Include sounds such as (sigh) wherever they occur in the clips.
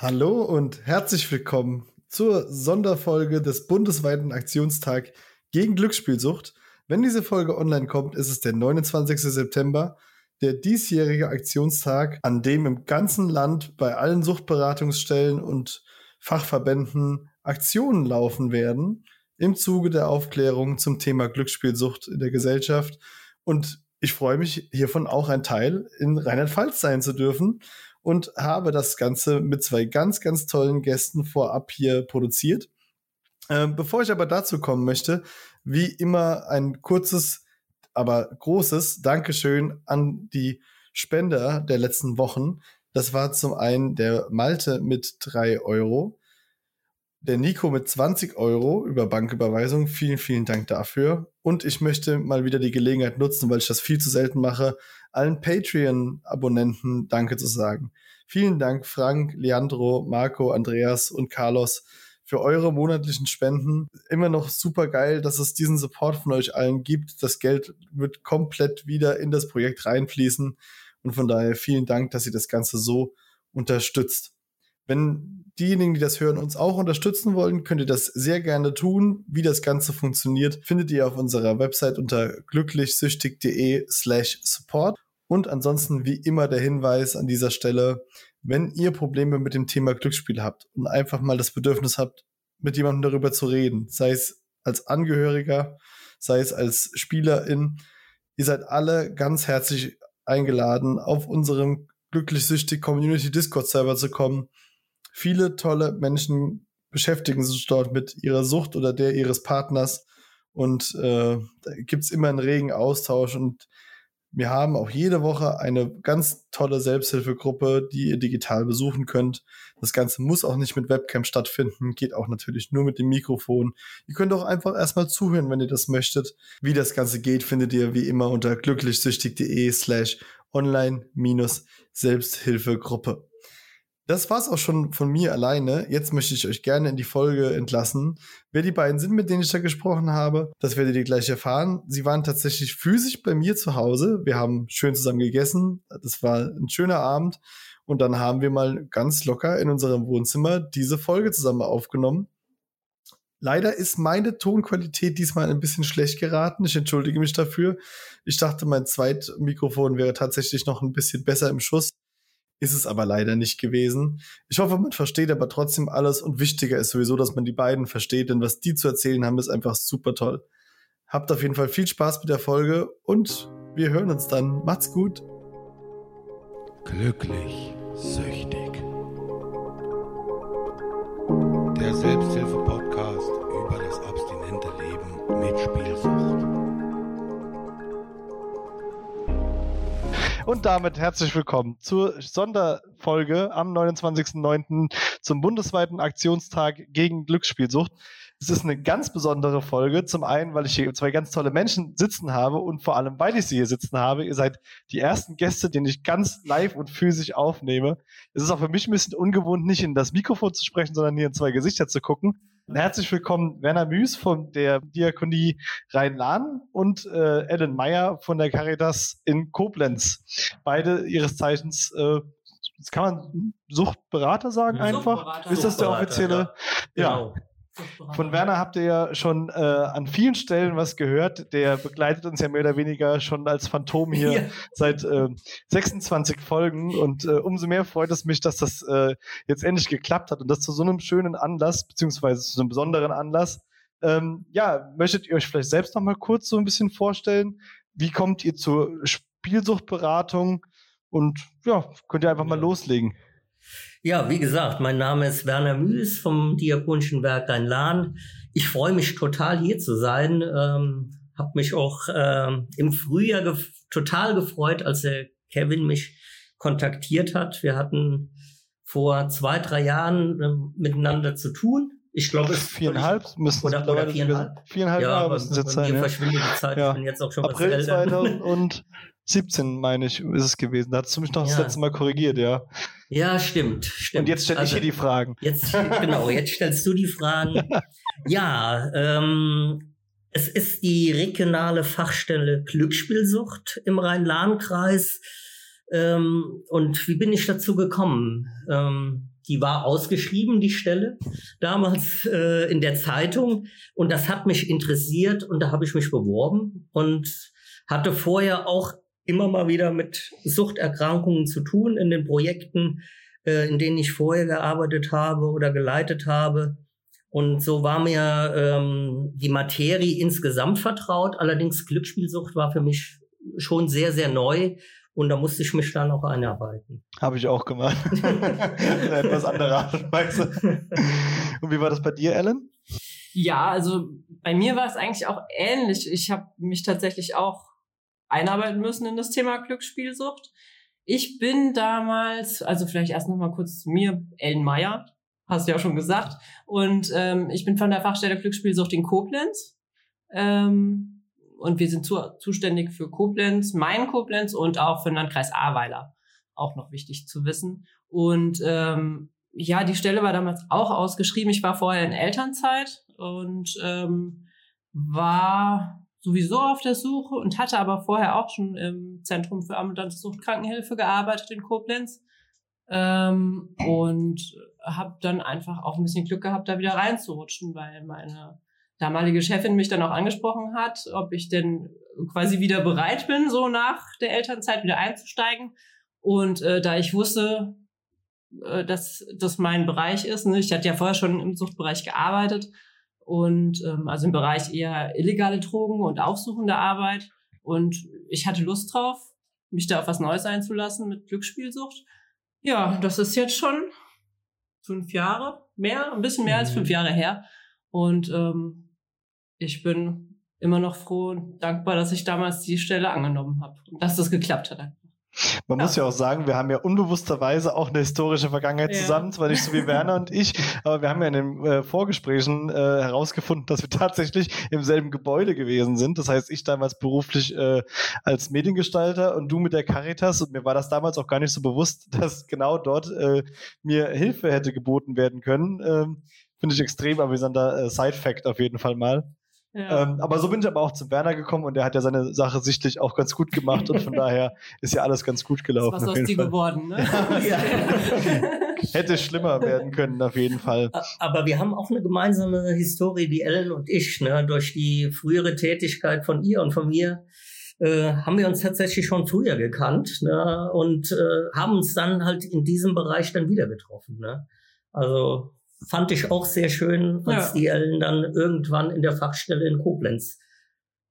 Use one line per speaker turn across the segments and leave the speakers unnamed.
Hallo und herzlich willkommen zur Sonderfolge des bundesweiten Aktionstag gegen Glücksspielsucht. Wenn diese Folge online kommt, ist es der 29. September, der diesjährige Aktionstag, an dem im ganzen Land bei allen Suchtberatungsstellen und Fachverbänden Aktionen laufen werden im Zuge der Aufklärung zum Thema Glücksspielsucht in der Gesellschaft. Und ich freue mich, hiervon auch ein Teil in Rheinland-Pfalz sein zu dürfen und habe das Ganze mit zwei ganz, ganz tollen Gästen vorab hier produziert. Ähm, bevor ich aber dazu kommen möchte, wie immer ein kurzes, aber großes Dankeschön an die Spender der letzten Wochen. Das war zum einen der Malte mit drei Euro, der Nico mit 20 Euro über Banküberweisung. Vielen, vielen Dank dafür. Und ich möchte mal wieder die Gelegenheit nutzen, weil ich das viel zu selten mache, allen Patreon-Abonnenten Danke zu sagen. Vielen Dank, Frank, Leandro, Marco, Andreas und Carlos, für eure monatlichen Spenden. Immer noch super geil, dass es diesen Support von euch allen gibt. Das Geld wird komplett wieder in das Projekt reinfließen. Und von daher vielen Dank, dass ihr das Ganze so unterstützt. Wenn diejenigen, die das hören, uns auch unterstützen wollen, könnt ihr das sehr gerne tun. Wie das Ganze funktioniert, findet ihr auf unserer Website unter glücklichsüchtig.de slash support. Und ansonsten wie immer der Hinweis an dieser Stelle, wenn ihr Probleme mit dem Thema Glücksspiel habt und einfach mal das Bedürfnis habt, mit jemandem darüber zu reden, sei es als Angehöriger, sei es als Spielerin, ihr seid alle ganz herzlich eingeladen, auf unserem glücklich-süchtig Community Discord Server zu kommen Viele tolle Menschen beschäftigen sich dort mit ihrer Sucht oder der ihres Partners und äh, da gibt's immer einen regen Austausch und wir haben auch jede Woche eine ganz tolle Selbsthilfegruppe, die ihr digital besuchen könnt. Das Ganze muss auch nicht mit Webcam stattfinden, geht auch natürlich nur mit dem Mikrofon. Ihr könnt auch einfach erstmal zuhören, wenn ihr das möchtet. Wie das Ganze geht, findet ihr wie immer unter glücklichsüchtig.de slash online-selbsthilfegruppe. Das war's auch schon von mir alleine. Jetzt möchte ich euch gerne in die Folge entlassen. Wer die beiden sind, mit denen ich da gesprochen habe, das werdet ihr gleich erfahren. Sie waren tatsächlich physisch bei mir zu Hause. Wir haben schön zusammen gegessen. Das war ein schöner Abend. Und dann haben wir mal ganz locker in unserem Wohnzimmer diese Folge zusammen aufgenommen. Leider ist meine Tonqualität diesmal ein bisschen schlecht geraten. Ich entschuldige mich dafür. Ich dachte, mein Zweitmikrofon wäre tatsächlich noch ein bisschen besser im Schuss. Ist es aber leider nicht gewesen. Ich hoffe, man versteht aber trotzdem alles und wichtiger ist sowieso, dass man die beiden versteht, denn was die zu erzählen haben, ist einfach super toll. Habt auf jeden Fall viel Spaß mit der Folge und wir hören uns dann. Macht's gut.
Glücklich, süchtig. Der Selbsthilfe-Podcast über das abstinente Leben mit Spielsucht.
Und damit herzlich willkommen zur Sonderfolge am 29.09. zum bundesweiten Aktionstag gegen Glücksspielsucht. Es ist eine ganz besondere Folge. Zum einen, weil ich hier zwei ganz tolle Menschen sitzen habe und vor allem, weil ich sie hier sitzen habe. Ihr seid die ersten Gäste, den ich ganz live und physisch aufnehme. Es ist auch für mich ein bisschen ungewohnt, nicht in das Mikrofon zu sprechen, sondern hier in zwei Gesichter zu gucken. Herzlich willkommen Werner Müß von der Diakonie Rhein-Lahn und äh, Ellen Meyer von der Caritas in Koblenz. Beide ihres Zeichens, äh, kann man Suchtberater sagen einfach? Ist das der offizielle? Ja. Genau. Von Werner habt ihr ja schon äh, an vielen Stellen was gehört. Der begleitet uns ja mehr oder weniger schon als Phantom hier ja. seit äh, 26 Folgen. Und äh, umso mehr freut es mich, dass das äh, jetzt endlich geklappt hat und das zu so einem schönen Anlass, beziehungsweise zu so einem besonderen Anlass. Ähm, ja, möchtet ihr euch vielleicht selbst noch mal kurz so ein bisschen vorstellen? Wie kommt ihr zur Spielsuchtberatung? Und ja, könnt ihr einfach mal loslegen.
Ja, wie gesagt, mein Name ist Werner Müß vom Diakonischen Werk Rhein-Lahn. Ich freue mich total hier zu sein. Ähm, habe mich auch ähm, im Frühjahr gef total gefreut, als der Kevin mich kontaktiert hat. Wir hatten vor zwei, drei Jahren äh, miteinander zu tun. Ich glaube, es
viereinhalb müssen
oder, oder viereinhalb.
Viereinhalb ja, Jahre müssen es jetzt sein.
Mir ja. verschwindet die Zeit. Ja. Ich bin jetzt auch schon
April was älter. 2000 17, meine ich, ist es gewesen. Da hast du mich noch ja. das letzte Mal korrigiert, ja.
Ja, stimmt, stimmt.
Und jetzt stelle also, ich hier die Fragen.
Jetzt, genau, jetzt stellst du die Fragen. (laughs) ja, ähm, es ist die regionale Fachstelle Glücksspielsucht im Rhein-Lahn-Kreis. Ähm, und wie bin ich dazu gekommen? Ähm, die war ausgeschrieben, die Stelle, damals äh, in der Zeitung. Und das hat mich interessiert und da habe ich mich beworben und hatte vorher auch immer mal wieder mit Suchterkrankungen zu tun in den Projekten, äh, in denen ich vorher gearbeitet habe oder geleitet habe. Und so war mir ähm, die Materie insgesamt vertraut. Allerdings Glücksspielsucht war für mich schon sehr, sehr neu. Und da musste ich mich dann auch einarbeiten.
Habe ich auch gemacht. (laughs) Eine etwas andere Art und Weise. Und wie war das bei dir, Ellen?
Ja, also bei mir war es eigentlich auch ähnlich. Ich habe mich tatsächlich auch einarbeiten müssen in das Thema Glücksspielsucht. Ich bin damals, also vielleicht erst noch mal kurz zu mir, Ellen Meyer, hast du ja schon gesagt. Und ähm, ich bin von der Fachstelle Glücksspielsucht in Koblenz. Ähm, und wir sind zu, zuständig für Koblenz, Main Koblenz und auch für den Landkreis Ahrweiler. Auch noch wichtig zu wissen. Und ähm, ja, die Stelle war damals auch ausgeschrieben. Ich war vorher in Elternzeit und ähm, war sowieso auf der Suche und hatte aber vorher auch schon im Zentrum für ambulante Suchtkrankenhilfe gearbeitet in Koblenz. Ähm, und habe dann einfach auch ein bisschen Glück gehabt, da wieder reinzurutschen, weil meine damalige Chefin mich dann auch angesprochen hat, ob ich denn quasi wieder bereit bin, so nach der Elternzeit wieder einzusteigen. Und äh, da ich wusste, äh, dass das mein Bereich ist, ne, ich hatte ja vorher schon im Suchtbereich gearbeitet und ähm, also im Bereich eher illegale Drogen und aufsuchende Arbeit. Und ich hatte Lust drauf, mich da auf was Neues einzulassen mit Glücksspielsucht. Ja, das ist jetzt schon fünf Jahre, mehr, ein bisschen mehr mhm. als fünf Jahre her. Und ähm, ich bin immer noch froh und dankbar, dass ich damals die Stelle angenommen habe und dass das geklappt hat.
Man ja. muss ja auch sagen, wir haben ja unbewussterweise auch eine historische Vergangenheit ja. zusammen, zwar nicht so wie Werner und ich, aber wir haben ja in den äh, Vorgesprächen äh, herausgefunden, dass wir tatsächlich im selben Gebäude gewesen sind. Das heißt, ich damals beruflich äh, als Mediengestalter und du mit der Caritas und mir war das damals auch gar nicht so bewusst, (laughs) dass genau dort äh, mir Hilfe hätte geboten werden können. Ähm, Finde ich extrem amüsanter äh, Side-Fact auf jeden Fall mal. Ähm, aber so bin ich aber auch zum Werner gekommen und der hat ja seine Sache sichtlich auch ganz gut gemacht und von (laughs) daher ist ja alles ganz gut gelaufen.
Was aus dir geworden, ne?
ja. (laughs) (laughs) Hätte schlimmer werden können, auf jeden Fall.
Aber wir haben auch eine gemeinsame Historie, die Ellen und ich, ne? durch die frühere Tätigkeit von ihr und von mir. Äh, haben wir uns tatsächlich schon früher gekannt ne? und äh, haben uns dann halt in diesem Bereich dann wieder getroffen. Ne? Also fand ich auch sehr schön, als ja. die Ellen dann irgendwann in der Fachstelle in Koblenz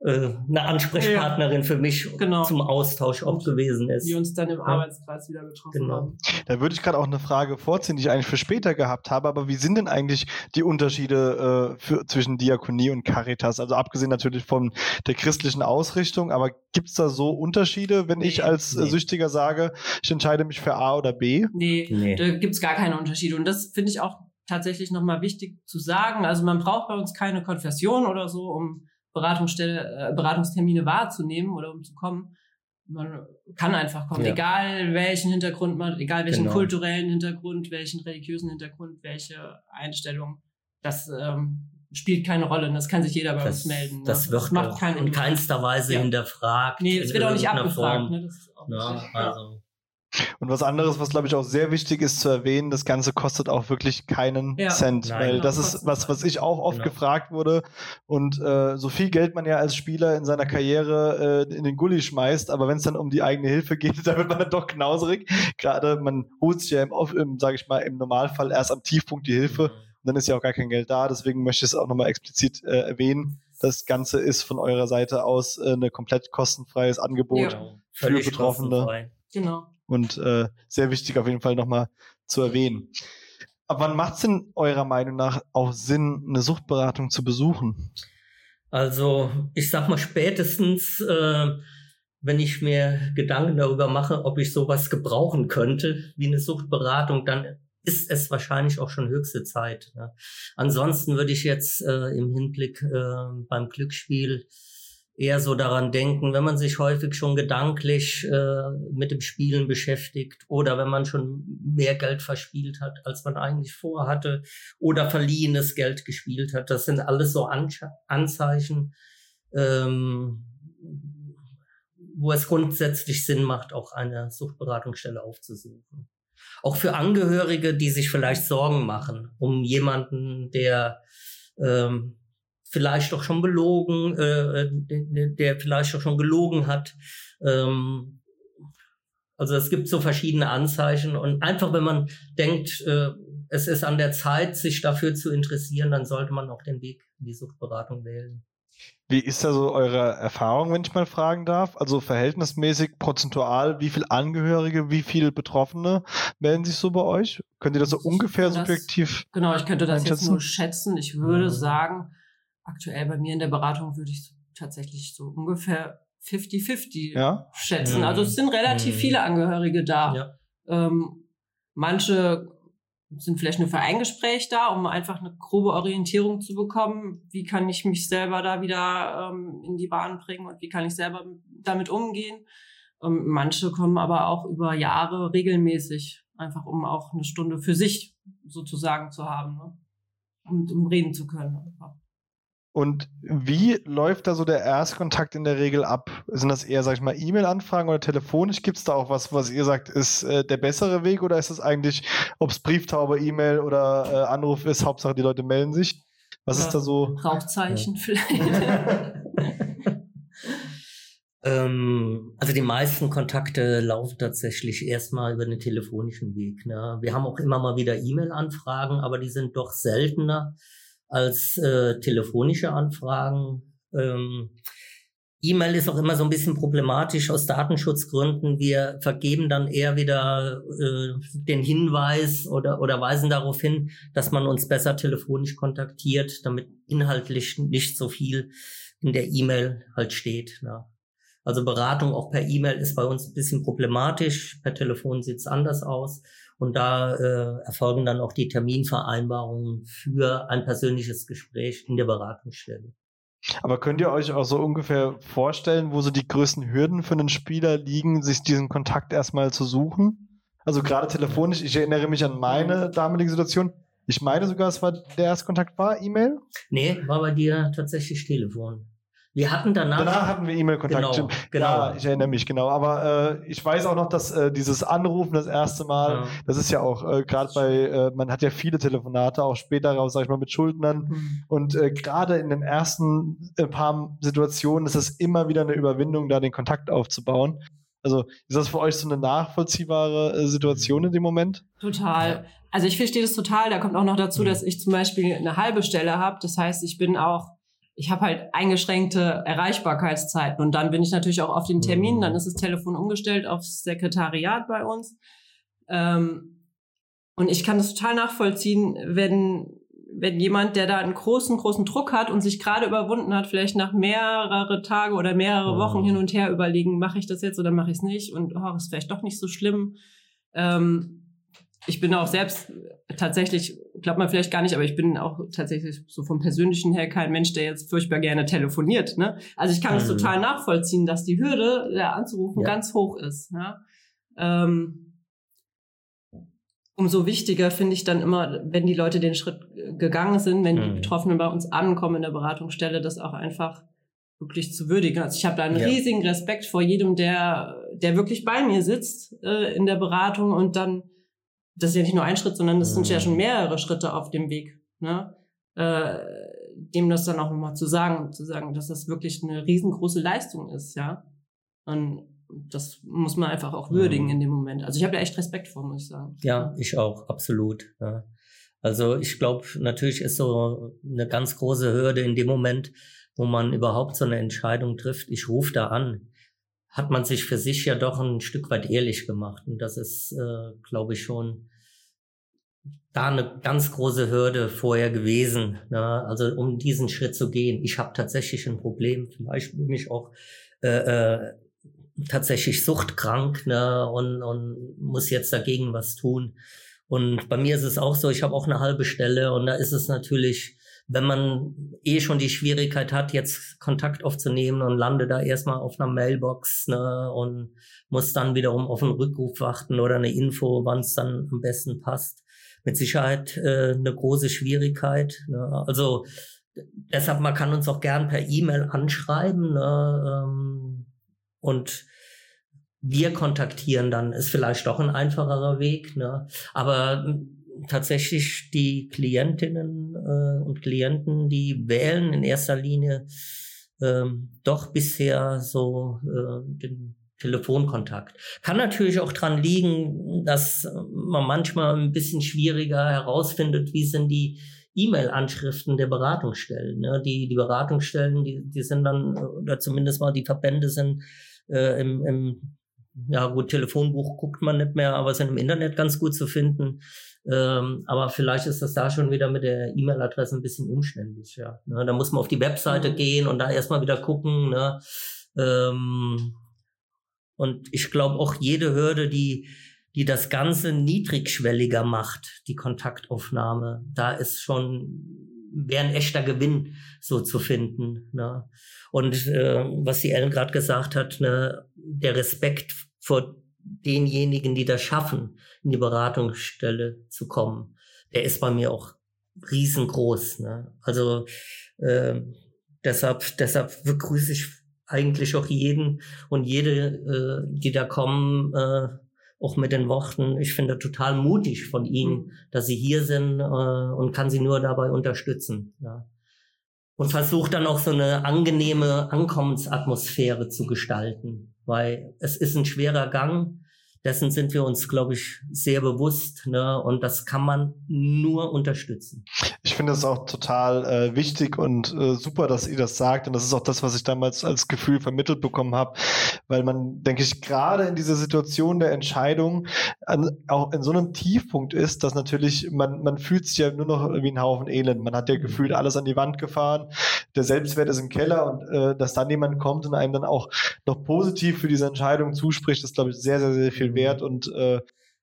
äh, eine Ansprechpartnerin ja. für mich genau. zum Austausch auch gewesen ist.
Die uns dann im ja. Arbeitskreis wieder getroffen genau. haben.
Da würde ich gerade auch eine Frage vorziehen, die ich eigentlich für später gehabt habe, aber wie sind denn eigentlich die Unterschiede äh, für, zwischen Diakonie und Caritas? Also abgesehen natürlich von der christlichen Ausrichtung, aber gibt es da so Unterschiede, wenn nee, ich als nee. Süchtiger sage, ich entscheide mich für A oder B?
Nee, nee. da gibt es gar keine Unterschiede und das finde ich auch tatsächlich nochmal wichtig zu sagen. Also man braucht bei uns keine Konfession oder so, um Beratungsstelle, äh, Beratungstermine wahrzunehmen oder um zu kommen. Man kann einfach kommen, ja. egal welchen Hintergrund man, egal welchen genau. kulturellen Hintergrund, welchen religiösen Hintergrund, welche Einstellung. Das ähm, spielt keine Rolle. Das kann sich jeder bei
das,
uns melden. Ne?
Das, wird macht auch in keinster Weise ja. hinterfragt.
Nee, das wird auch nicht abgefragt. Ne? Das ist auch
ja, also
und was anderes, was glaube ich auch sehr wichtig ist zu erwähnen, das Ganze kostet auch wirklich keinen ja. Cent, Nein, weil genau, das ist was, was ich auch oft genau. gefragt wurde. Und äh, so viel Geld man ja als Spieler in seiner Karriere äh, in den Gully schmeißt, aber wenn es dann um die eigene Hilfe geht, (laughs) da wird man dann doch knauserig. Gerade man holt sich ja im, im sage ich mal, im Normalfall erst am Tiefpunkt die Hilfe. Mhm. Und dann ist ja auch gar kein Geld da. Deswegen möchte ich es auch nochmal explizit äh, erwähnen. Das Ganze ist von eurer Seite aus äh, eine komplett kostenfreies Angebot ja. für Betroffene. Kostenfrei.
Genau
und äh, sehr wichtig auf jeden Fall nochmal zu erwähnen. Ab wann macht es denn eurer Meinung nach auch Sinn, eine Suchtberatung zu besuchen?
Also ich sag mal spätestens, äh, wenn ich mir Gedanken darüber mache, ob ich sowas gebrauchen könnte wie eine Suchtberatung, dann ist es wahrscheinlich auch schon höchste Zeit. Ne? Ansonsten würde ich jetzt äh, im Hinblick äh, beim Glücksspiel eher so daran denken, wenn man sich häufig schon gedanklich äh, mit dem Spielen beschäftigt oder wenn man schon mehr Geld verspielt hat, als man eigentlich vorhatte oder verliehenes Geld gespielt hat. Das sind alles so An Anzeichen, ähm, wo es grundsätzlich Sinn macht, auch eine Suchtberatungsstelle aufzusuchen. auch für Angehörige, die sich vielleicht Sorgen machen um jemanden, der ähm, vielleicht doch schon belogen, äh, der, der vielleicht doch schon gelogen hat. Ähm, also es gibt so verschiedene Anzeichen und einfach wenn man denkt, äh, es ist an der Zeit, sich dafür zu interessieren, dann sollte man auch den Weg in die Suchtberatung wählen.
Wie ist da so eure Erfahrung, wenn ich mal fragen darf? Also verhältnismäßig, prozentual, wie viele Angehörige, wie viele Betroffene melden sich so bei euch? Könnt ihr das so ungefähr
das,
subjektiv?
Genau, ich könnte das jetzt nur schätzen. Ich würde
Mhm.
sagen, aktuell bei mir in der Beratung würde ich tatsächlich so ungefähr 50-50
Ja?
schätzen.
Mhm.
Also es sind relativ
Mhm.
viele Angehörige da.
Ja.
Ähm, manche sind vielleicht nur für ein Gespräch da, um einfach eine grobe Orientierung zu bekommen. Wie kann ich mich selber da wieder ähm, in die Bahn bringen und wie kann ich selber damit umgehen? Ähm, manche kommen aber auch über Jahre regelmäßig, einfach um auch eine Stunde für sich sozusagen zu haben ne? und um reden zu können. Einfach.
Und wie läuft da so der Erstkontakt in der Regel ab? Sind das eher, sag ich mal, E-Mail-Anfragen oder telefonisch? Gibt es da auch was, was ihr sagt, ist äh, der bessere Weg oder ist es eigentlich, ob es Brieftaube, E-Mail oder äh, Anruf ist, Hauptsache die Leute melden sich? Was
Ja.
ist da so?
Rauchzeichen vielleicht. (laughs)
ähm, also die meisten Kontakte laufen tatsächlich erstmal über den telefonischen Weg. Ne? Wir haben auch immer mal wieder E-Mail-Anfragen, aber die sind doch seltener als äh, telefonische Anfragen. Ähm, E-Mail ist auch immer so ein bisschen problematisch aus Datenschutzgründen. Wir vergeben dann eher wieder äh, den Hinweis oder, oder weisen darauf hin, dass man uns besser telefonisch kontaktiert, damit inhaltlich nicht so viel in der E-Mail halt steht. Ne? Also Beratung auch per E-Mail ist bei uns ein bisschen problematisch. Per Telefon sieht's anders aus. Und da äh, erfolgen dann auch die Terminvereinbarungen für ein persönliches Gespräch in der Beratungsstelle.
Aber könnt ihr euch auch so ungefähr vorstellen, wo so die größten Hürden für einen Spieler liegen, sich diesen Kontakt erstmal zu suchen? Also gerade telefonisch, ich erinnere mich an meine damalige Situation. Ich meine sogar, es war der Erstkontakt war E-Mail.
Nee, war bei dir tatsächlich Telefon. Wir hatten danach.
Danach hatten wir E-Mail-Kontakt.
Genau, genau.
Ja, ich erinnere mich, genau. Aber äh, ich weiß auch noch, dass äh, dieses Anrufen das erste Mal,
Ja.
das ist ja auch äh, gerade bei, äh, man hat ja viele Telefonate, auch später raus, sag ich mal, mit Schuldnern.
Mhm.
Und äh, gerade in den ersten äh, paar Situationen ist es immer wieder eine Überwindung, da den Kontakt aufzubauen. Also ist das für euch so eine nachvollziehbare äh, Situation in dem Moment?
Total. Also ich verstehe das total. Da kommt auch noch dazu,
Mhm.
dass ich zum Beispiel eine halbe Stelle habe. Das heißt, ich bin auch, ich habe halt eingeschränkte Erreichbarkeitszeiten. Und dann bin ich natürlich auch auf den Termin.
Mhm.
Dann ist das Telefon umgestellt aufs Sekretariat bei uns. Ähm, und ich kann das total nachvollziehen, wenn, wenn jemand, der da einen großen, großen Druck hat und sich gerade überwunden hat, vielleicht nach mehrere Tage oder mehrere
Mhm.
Wochen hin und her überlegen, mache ich das jetzt oder mache ich es nicht? Und oh, ist vielleicht doch nicht so schlimm. Ähm, ich bin auch selbst tatsächlich, glaubt man vielleicht gar nicht, aber ich bin auch tatsächlich so vom Persönlichen her kein Mensch, der jetzt furchtbar gerne telefoniert. Ne? Also ich kann es
Mhm.
total nachvollziehen, dass die Hürde, da anzurufen,
Ja.
ganz hoch ist. Ja? Ähm, umso wichtiger finde ich dann immer, wenn die Leute den Schritt äh, gegangen sind, wenn die
Mhm.
Betroffenen bei uns ankommen in der Beratungsstelle, das auch einfach wirklich zu würdigen. Also ich habe da einen
Ja.
riesigen Respekt vor jedem, der, der wirklich bei mir sitzt äh, in der Beratung und dann, das ist ja nicht nur ein Schritt, sondern das sind ja
Mhm.
schon mehrere Schritte auf dem Weg. Ne? Äh, dem das dann auch nochmal zu sagen, zu sagen, dass das wirklich eine riesengroße Leistung ist, ja. Und das muss man einfach auch würdigen
Mhm.
in dem Moment. Also ich habe da echt Respekt vor, muss ich sagen.
Ja, ich auch, absolut. Ja. Also ich glaube, natürlich ist so eine ganz große Hürde in dem Moment, wo man überhaupt so eine Entscheidung trifft. Ich rufe da an. Hat man sich für sich ja doch ein Stück weit ehrlich gemacht. Und das ist, äh, glaube ich, schon da eine ganz große Hürde vorher gewesen. Ne? Also um diesen Schritt zu gehen. Ich habe tatsächlich ein Problem. Vielleicht bin ich auch äh, äh, tatsächlich suchtkrank ne? und, und muss jetzt dagegen was tun. Und bei mir ist es auch so, ich habe auch eine halbe Stelle und da ist es natürlich, wenn man eh schon die Schwierigkeit hat, jetzt Kontakt aufzunehmen und lande da erstmal auf einer Mailbox ne, und muss dann wiederum auf einen Rückruf warten oder eine Info, wann es dann am besten passt. Mit Sicherheit äh, eine große Schwierigkeit. Ne? Also deshalb, man kann uns auch gern per E-Mail anschreiben. Ne? Ähm, und wir kontaktieren, dann ist vielleicht doch ein einfacherer Weg. Ne? Aber tatsächlich die Klientinnen äh, und Klienten, die wählen in erster Linie ähm, doch bisher so äh, den Telefonkontakt. Kann natürlich auch dran liegen, dass man manchmal ein bisschen schwieriger herausfindet, wie sind die E-Mail-Anschriften der Beratungsstellen. Ne? Die, die Beratungsstellen, die, die sind dann, oder zumindest mal die Verbände sind äh, im, im, ja gut, Telefonbuch guckt man nicht mehr, aber sind im Internet ganz gut zu finden. Ähm, aber vielleicht ist das da schon wieder mit der E-Mail-Adresse ein bisschen umständlich. Ja. Ne? Da muss man auf die Webseite mhm. gehen und da erstmal wieder gucken. Ne? Ähm, und ich glaube auch jede Hürde, die, die das Ganze niedrigschwelliger macht, die Kontaktaufnahme, da ist schon wäre ein echter Gewinn so zu finden. Ne? Und äh, was die Ellen gerade gesagt hat, ne, der Respekt vor denjenigen, die das schaffen, in die Beratungsstelle zu kommen, der ist bei mir auch riesengroß. Ne? Also äh, deshalb, deshalb begrüße ich eigentlich auch jeden und jede, äh, die da kommen, äh, auch mit den Worten, ich finde total mutig von ihnen, mhm. dass sie hier sind äh, und kann sie nur dabei unterstützen. Ja. Und versucht dann auch so eine angenehme Ankommensatmosphäre zu gestalten, weil es ist ein schwerer Gang dessen sind wir uns, glaube ich, sehr bewusst. Ne? Und das kann man nur unterstützen.
Ich finde es auch total äh, wichtig und äh, super, dass ihr das sagt. Und das ist auch das, was ich damals als Gefühl vermittelt bekommen habe, weil man, denke ich, gerade in dieser Situation der Entscheidung an, auch in so einem Tiefpunkt ist, dass natürlich man, man fühlt sich ja nur noch wie ein Haufen Elend. Man hat ja gefühlt alles an die Wand gefahren. Der Selbstwert ist im Keller und äh, dass dann jemand kommt und einem dann auch noch positiv für diese Entscheidung zuspricht, ist, glaube ich, sehr, sehr, sehr viel wert und äh,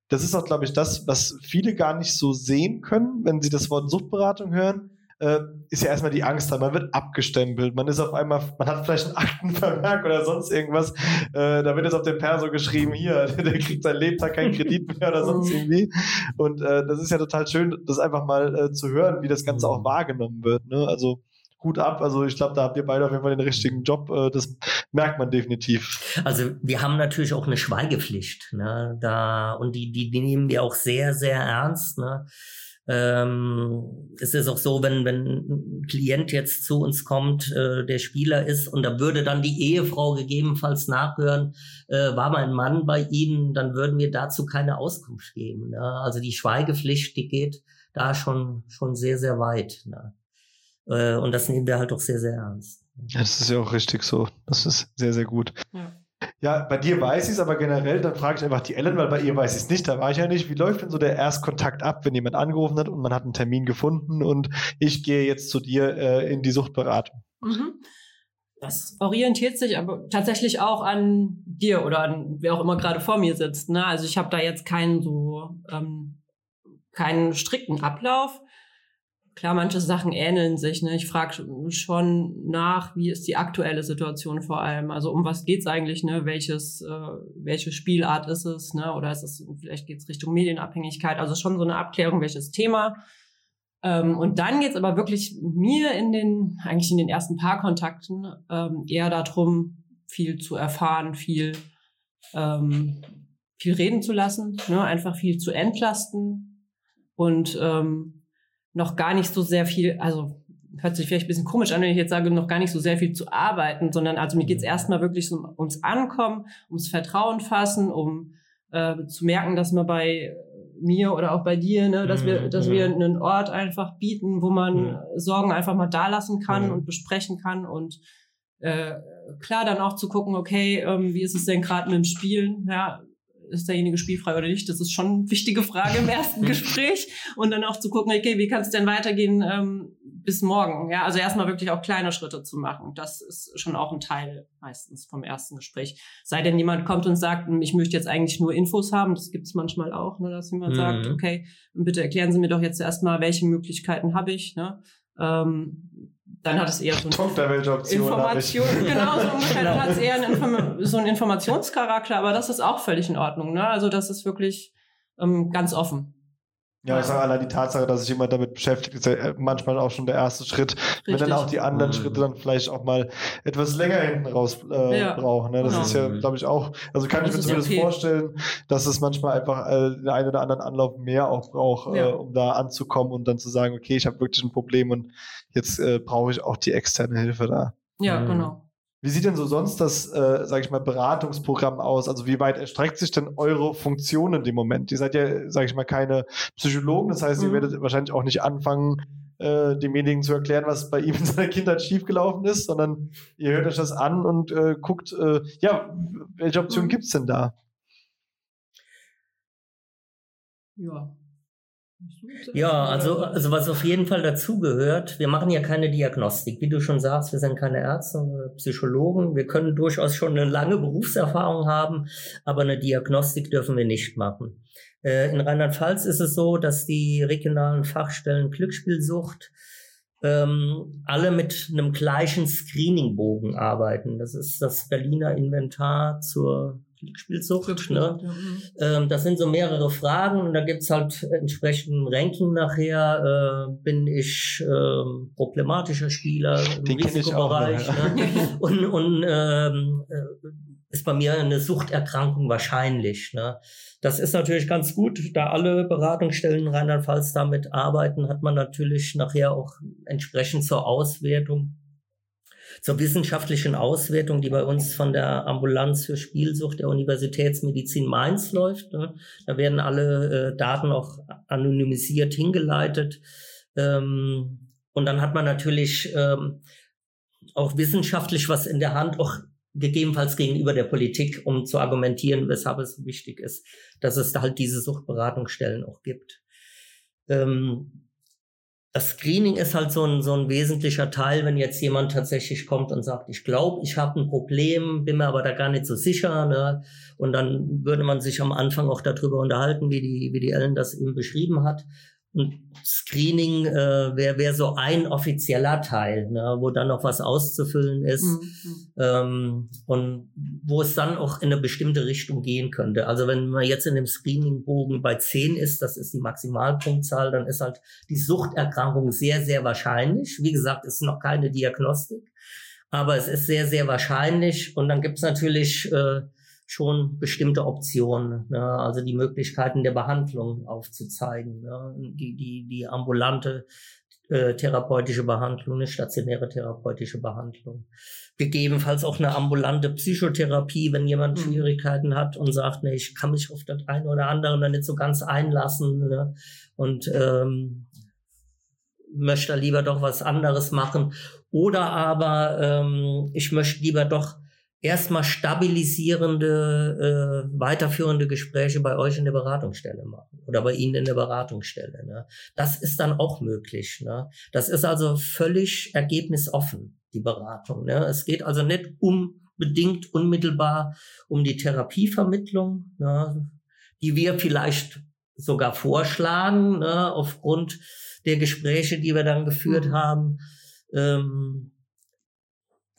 das ist auch, glaube ich, das, was viele gar nicht so sehen können, wenn sie das Wort Suchtberatung hören, äh, ist ja erstmal die Angst da. Man wird abgestempelt. Man ist auf einmal, man hat vielleicht einen Aktenvermerk oder sonst irgendwas. Äh, da wird jetzt auf dem Perso geschrieben, hier, (laughs) der kriegt sein Lebtag keinen Kredit mehr oder sonst irgendwie. Und äh, das ist ja total schön, das einfach mal äh, zu hören, wie das Ganze auch wahrgenommen wird. Ne? Also Hut ab. Also ich glaube, da habt ihr beide auf jeden Fall den richtigen Job. Äh, das merkt man definitiv.
Also wir haben natürlich auch eine Schweigepflicht. Ne? Da, und die, die, die nehmen wir auch sehr, sehr ernst. Ne? Ähm, es ist auch so, wenn, wenn ein Klient jetzt zu uns kommt, äh, der Spieler ist, und da würde dann die Ehefrau gegebenenfalls nachhören, äh, war mein Mann bei Ihnen, dann würden wir dazu keine Auskunft geben. Ne? Also die Schweigepflicht, die geht da schon, schon sehr, sehr weit. Ne? Äh, und das nehmen wir halt auch sehr, sehr ernst.
Ja, das ist ja auch richtig so. Das ist sehr, sehr gut. Ja. Ja, bei dir weiß ich es, aber generell, dann frage ich einfach die Ellen, weil bei ihr weiß ich es nicht, da war ich ja nicht. Wie läuft denn so der Erstkontakt ab, wenn jemand angerufen hat und man hat einen Termin gefunden und ich gehe jetzt zu dir äh, in die Suchtberatung? Mhm.
Das orientiert sich aber tatsächlich auch an dir oder an wer auch immer gerade vor mir sitzt. Ne? Also ich habe da jetzt keinen so ähm, keinen strikten Ablauf. Klar, manche Sachen ähneln sich. Ne? Ich frage schon nach, wie ist die aktuelle Situation vor allem? Also um was geht's eigentlich? Ne? Welches, äh, welche Spielart ist es? Ne? Oder ist es vielleicht geht's Richtung Medienabhängigkeit? Also schon so eine Abklärung, welches Thema. Ähm, und dann geht's aber wirklich mir in den eigentlich in den ersten paar Kontakten ähm, eher darum, viel zu erfahren, viel ähm, viel reden zu lassen, ne? einfach viel zu entlasten und ähm, noch gar nicht so sehr viel, also hört sich vielleicht ein bisschen komisch an, wenn ich jetzt sage, noch gar nicht so sehr viel zu arbeiten, sondern also mir geht's erstmal wirklich so ums Ankommen, ums Vertrauen fassen, um äh, zu merken, dass man bei mir oder auch bei dir, ne, dass wir, dass mhm. wir einen Ort einfach bieten, wo man mhm. Sorgen einfach mal da lassen kann mhm. und besprechen kann und äh, klar dann auch zu gucken, okay, ähm, wie ist es denn gerade mit dem Spielen? Ja, ist derjenige spielfrei oder nicht? Das ist schon eine wichtige Frage im ersten (laughs) Gespräch. Und dann auch zu gucken, okay, wie kann es denn weitergehen ähm, bis morgen? Ja, also erstmal wirklich auch kleine Schritte zu machen. Das ist schon auch ein Teil meistens vom ersten Gespräch. Sei denn jemand kommt und sagt, ich möchte jetzt eigentlich nur Infos haben, das gibt es manchmal auch, ne, dass jemand mhm. sagt, okay, bitte erklären Sie mir doch jetzt erstmal, welche Möglichkeiten habe ich. Ne? Ähm, dann hat es eher so
eine
Information, genau, so ungefähr, dann hat es eher einen so einen Informationscharakter, aber das ist auch völlig in Ordnung. Ne? Also das ist wirklich ähm, ganz offen.
Ja, ich sage allein die Tatsache, dass sich jemand damit beschäftigt, ist ja äh, manchmal auch schon der erste Schritt. Wenn dann
Richtig.
auch die anderen
Mhm.
Schritte dann vielleicht auch mal etwas länger hinten raus äh,
Ja,
brauchen. Ne? Das
genau.
ist ja, glaube ich, auch, also kann ich
Das
mir
ist
zumindest
okay.
vorstellen, dass es manchmal einfach äh, den einen oder anderen Anlauf mehr auch braucht,
Ja.
äh, um da anzukommen und dann zu sagen, okay, ich habe wirklich ein Problem und jetzt äh, brauche ich auch die externe Hilfe da.
Ja,
Mhm.
genau.
Wie sieht denn so sonst das, äh, sage ich mal, Beratungsprogramm aus? Also wie weit erstreckt sich denn eure Funktion in dem Moment? Ihr seid ja, sage ich mal, keine Psychologen, das heißt, ihr
Mhm.
werdet wahrscheinlich auch nicht anfangen, äh, demjenigen zu erklären, was bei ihm in seiner Kindheit schiefgelaufen ist, sondern ihr hört euch das an und äh, guckt, äh, ja, welche Option
Mhm.
gibt's denn da?
Ja.
Ja, also, also was auf jeden Fall dazugehört, wir machen ja keine Diagnostik. Wie du schon sagst, wir sind keine Ärzte oder Psychologen. Wir können durchaus schon eine lange Berufserfahrung haben, aber eine Diagnostik dürfen wir nicht machen. Äh, in Rheinland-Pfalz ist es so, dass die regionalen Fachstellen Glücksspielsucht ähm, alle mit einem gleichen Screeningbogen arbeiten. Das ist das Berliner Inventar zur Glücksspielsucht. Ne?
Mhm.
Ähm, das sind so mehrere Fragen und da gibt's halt entsprechend ein Ranking nachher. Äh, bin ich ähm, problematischer Spieler im
Den auch,
Risikobereich?
ja.
Ne? (laughs) Und, und ähm, äh, ist bei mir eine Suchterkrankung wahrscheinlich. Ne? Das ist natürlich ganz gut, da alle Beratungsstellen in Rheinland-Pfalz damit arbeiten, hat man natürlich nachher auch entsprechend zur Auswertung zur wissenschaftlichen Auswertung, die bei uns von der Ambulanz für Spielsucht der Universitätsmedizin Mainz läuft. Ne? Da werden alle äh, Daten auch anonymisiert hingeleitet. Ähm, und dann hat man natürlich ähm, auch wissenschaftlich was in der Hand, auch gegebenenfalls gegenüber der Politik, um zu argumentieren, weshalb es so wichtig ist, dass es da halt diese Suchtberatungsstellen auch gibt. Ähm, das Screening ist halt so ein, so ein wesentlicher Teil, wenn jetzt jemand tatsächlich kommt und sagt, ich glaube, ich habe ein Problem, bin mir aber da gar nicht so sicher. Ne? Und dann würde man sich am Anfang auch darüber unterhalten, wie die, wie die Ellen das eben beschrieben hat. Screening äh, wäre wär so ein offizieller Teil, ne, wo dann noch was auszufüllen ist
Mhm.
ähm, und wo es dann auch in eine bestimmte Richtung gehen könnte. Also wenn man jetzt in dem Screeningbogen bei 10 ist, das ist die Maximalpunktzahl, dann ist halt die Suchterkrankung sehr, sehr wahrscheinlich. Wie gesagt, ist noch keine Diagnostik, aber es ist sehr, sehr wahrscheinlich und dann gibt es natürlich äh, schon bestimmte Optionen, ne? also die Möglichkeiten der Behandlung aufzuzeigen, ne? die, die, die ambulante äh, therapeutische Behandlung, eine stationäre therapeutische Behandlung. Gegebenenfalls auch eine ambulante Psychotherapie, wenn jemand
Mhm.
Schwierigkeiten hat und sagt, nee, ich kann mich auf das eine oder andere dann nicht so ganz einlassen ne? und ähm, möchte lieber doch was anderes machen. Oder aber ähm, ich möchte lieber doch erstmal stabilisierende, äh, weiterführende Gespräche bei euch in der Beratungsstelle machen oder bei Ihnen in der Beratungsstelle. Ne? Das ist dann auch möglich. Ne? Das ist also völlig ergebnisoffen, die Beratung. Ne? Es geht also nicht unbedingt unmittelbar um die Therapievermittlung, ne? die wir vielleicht sogar vorschlagen, ne? aufgrund der Gespräche, die wir dann geführt
Mhm.
haben. Ähm,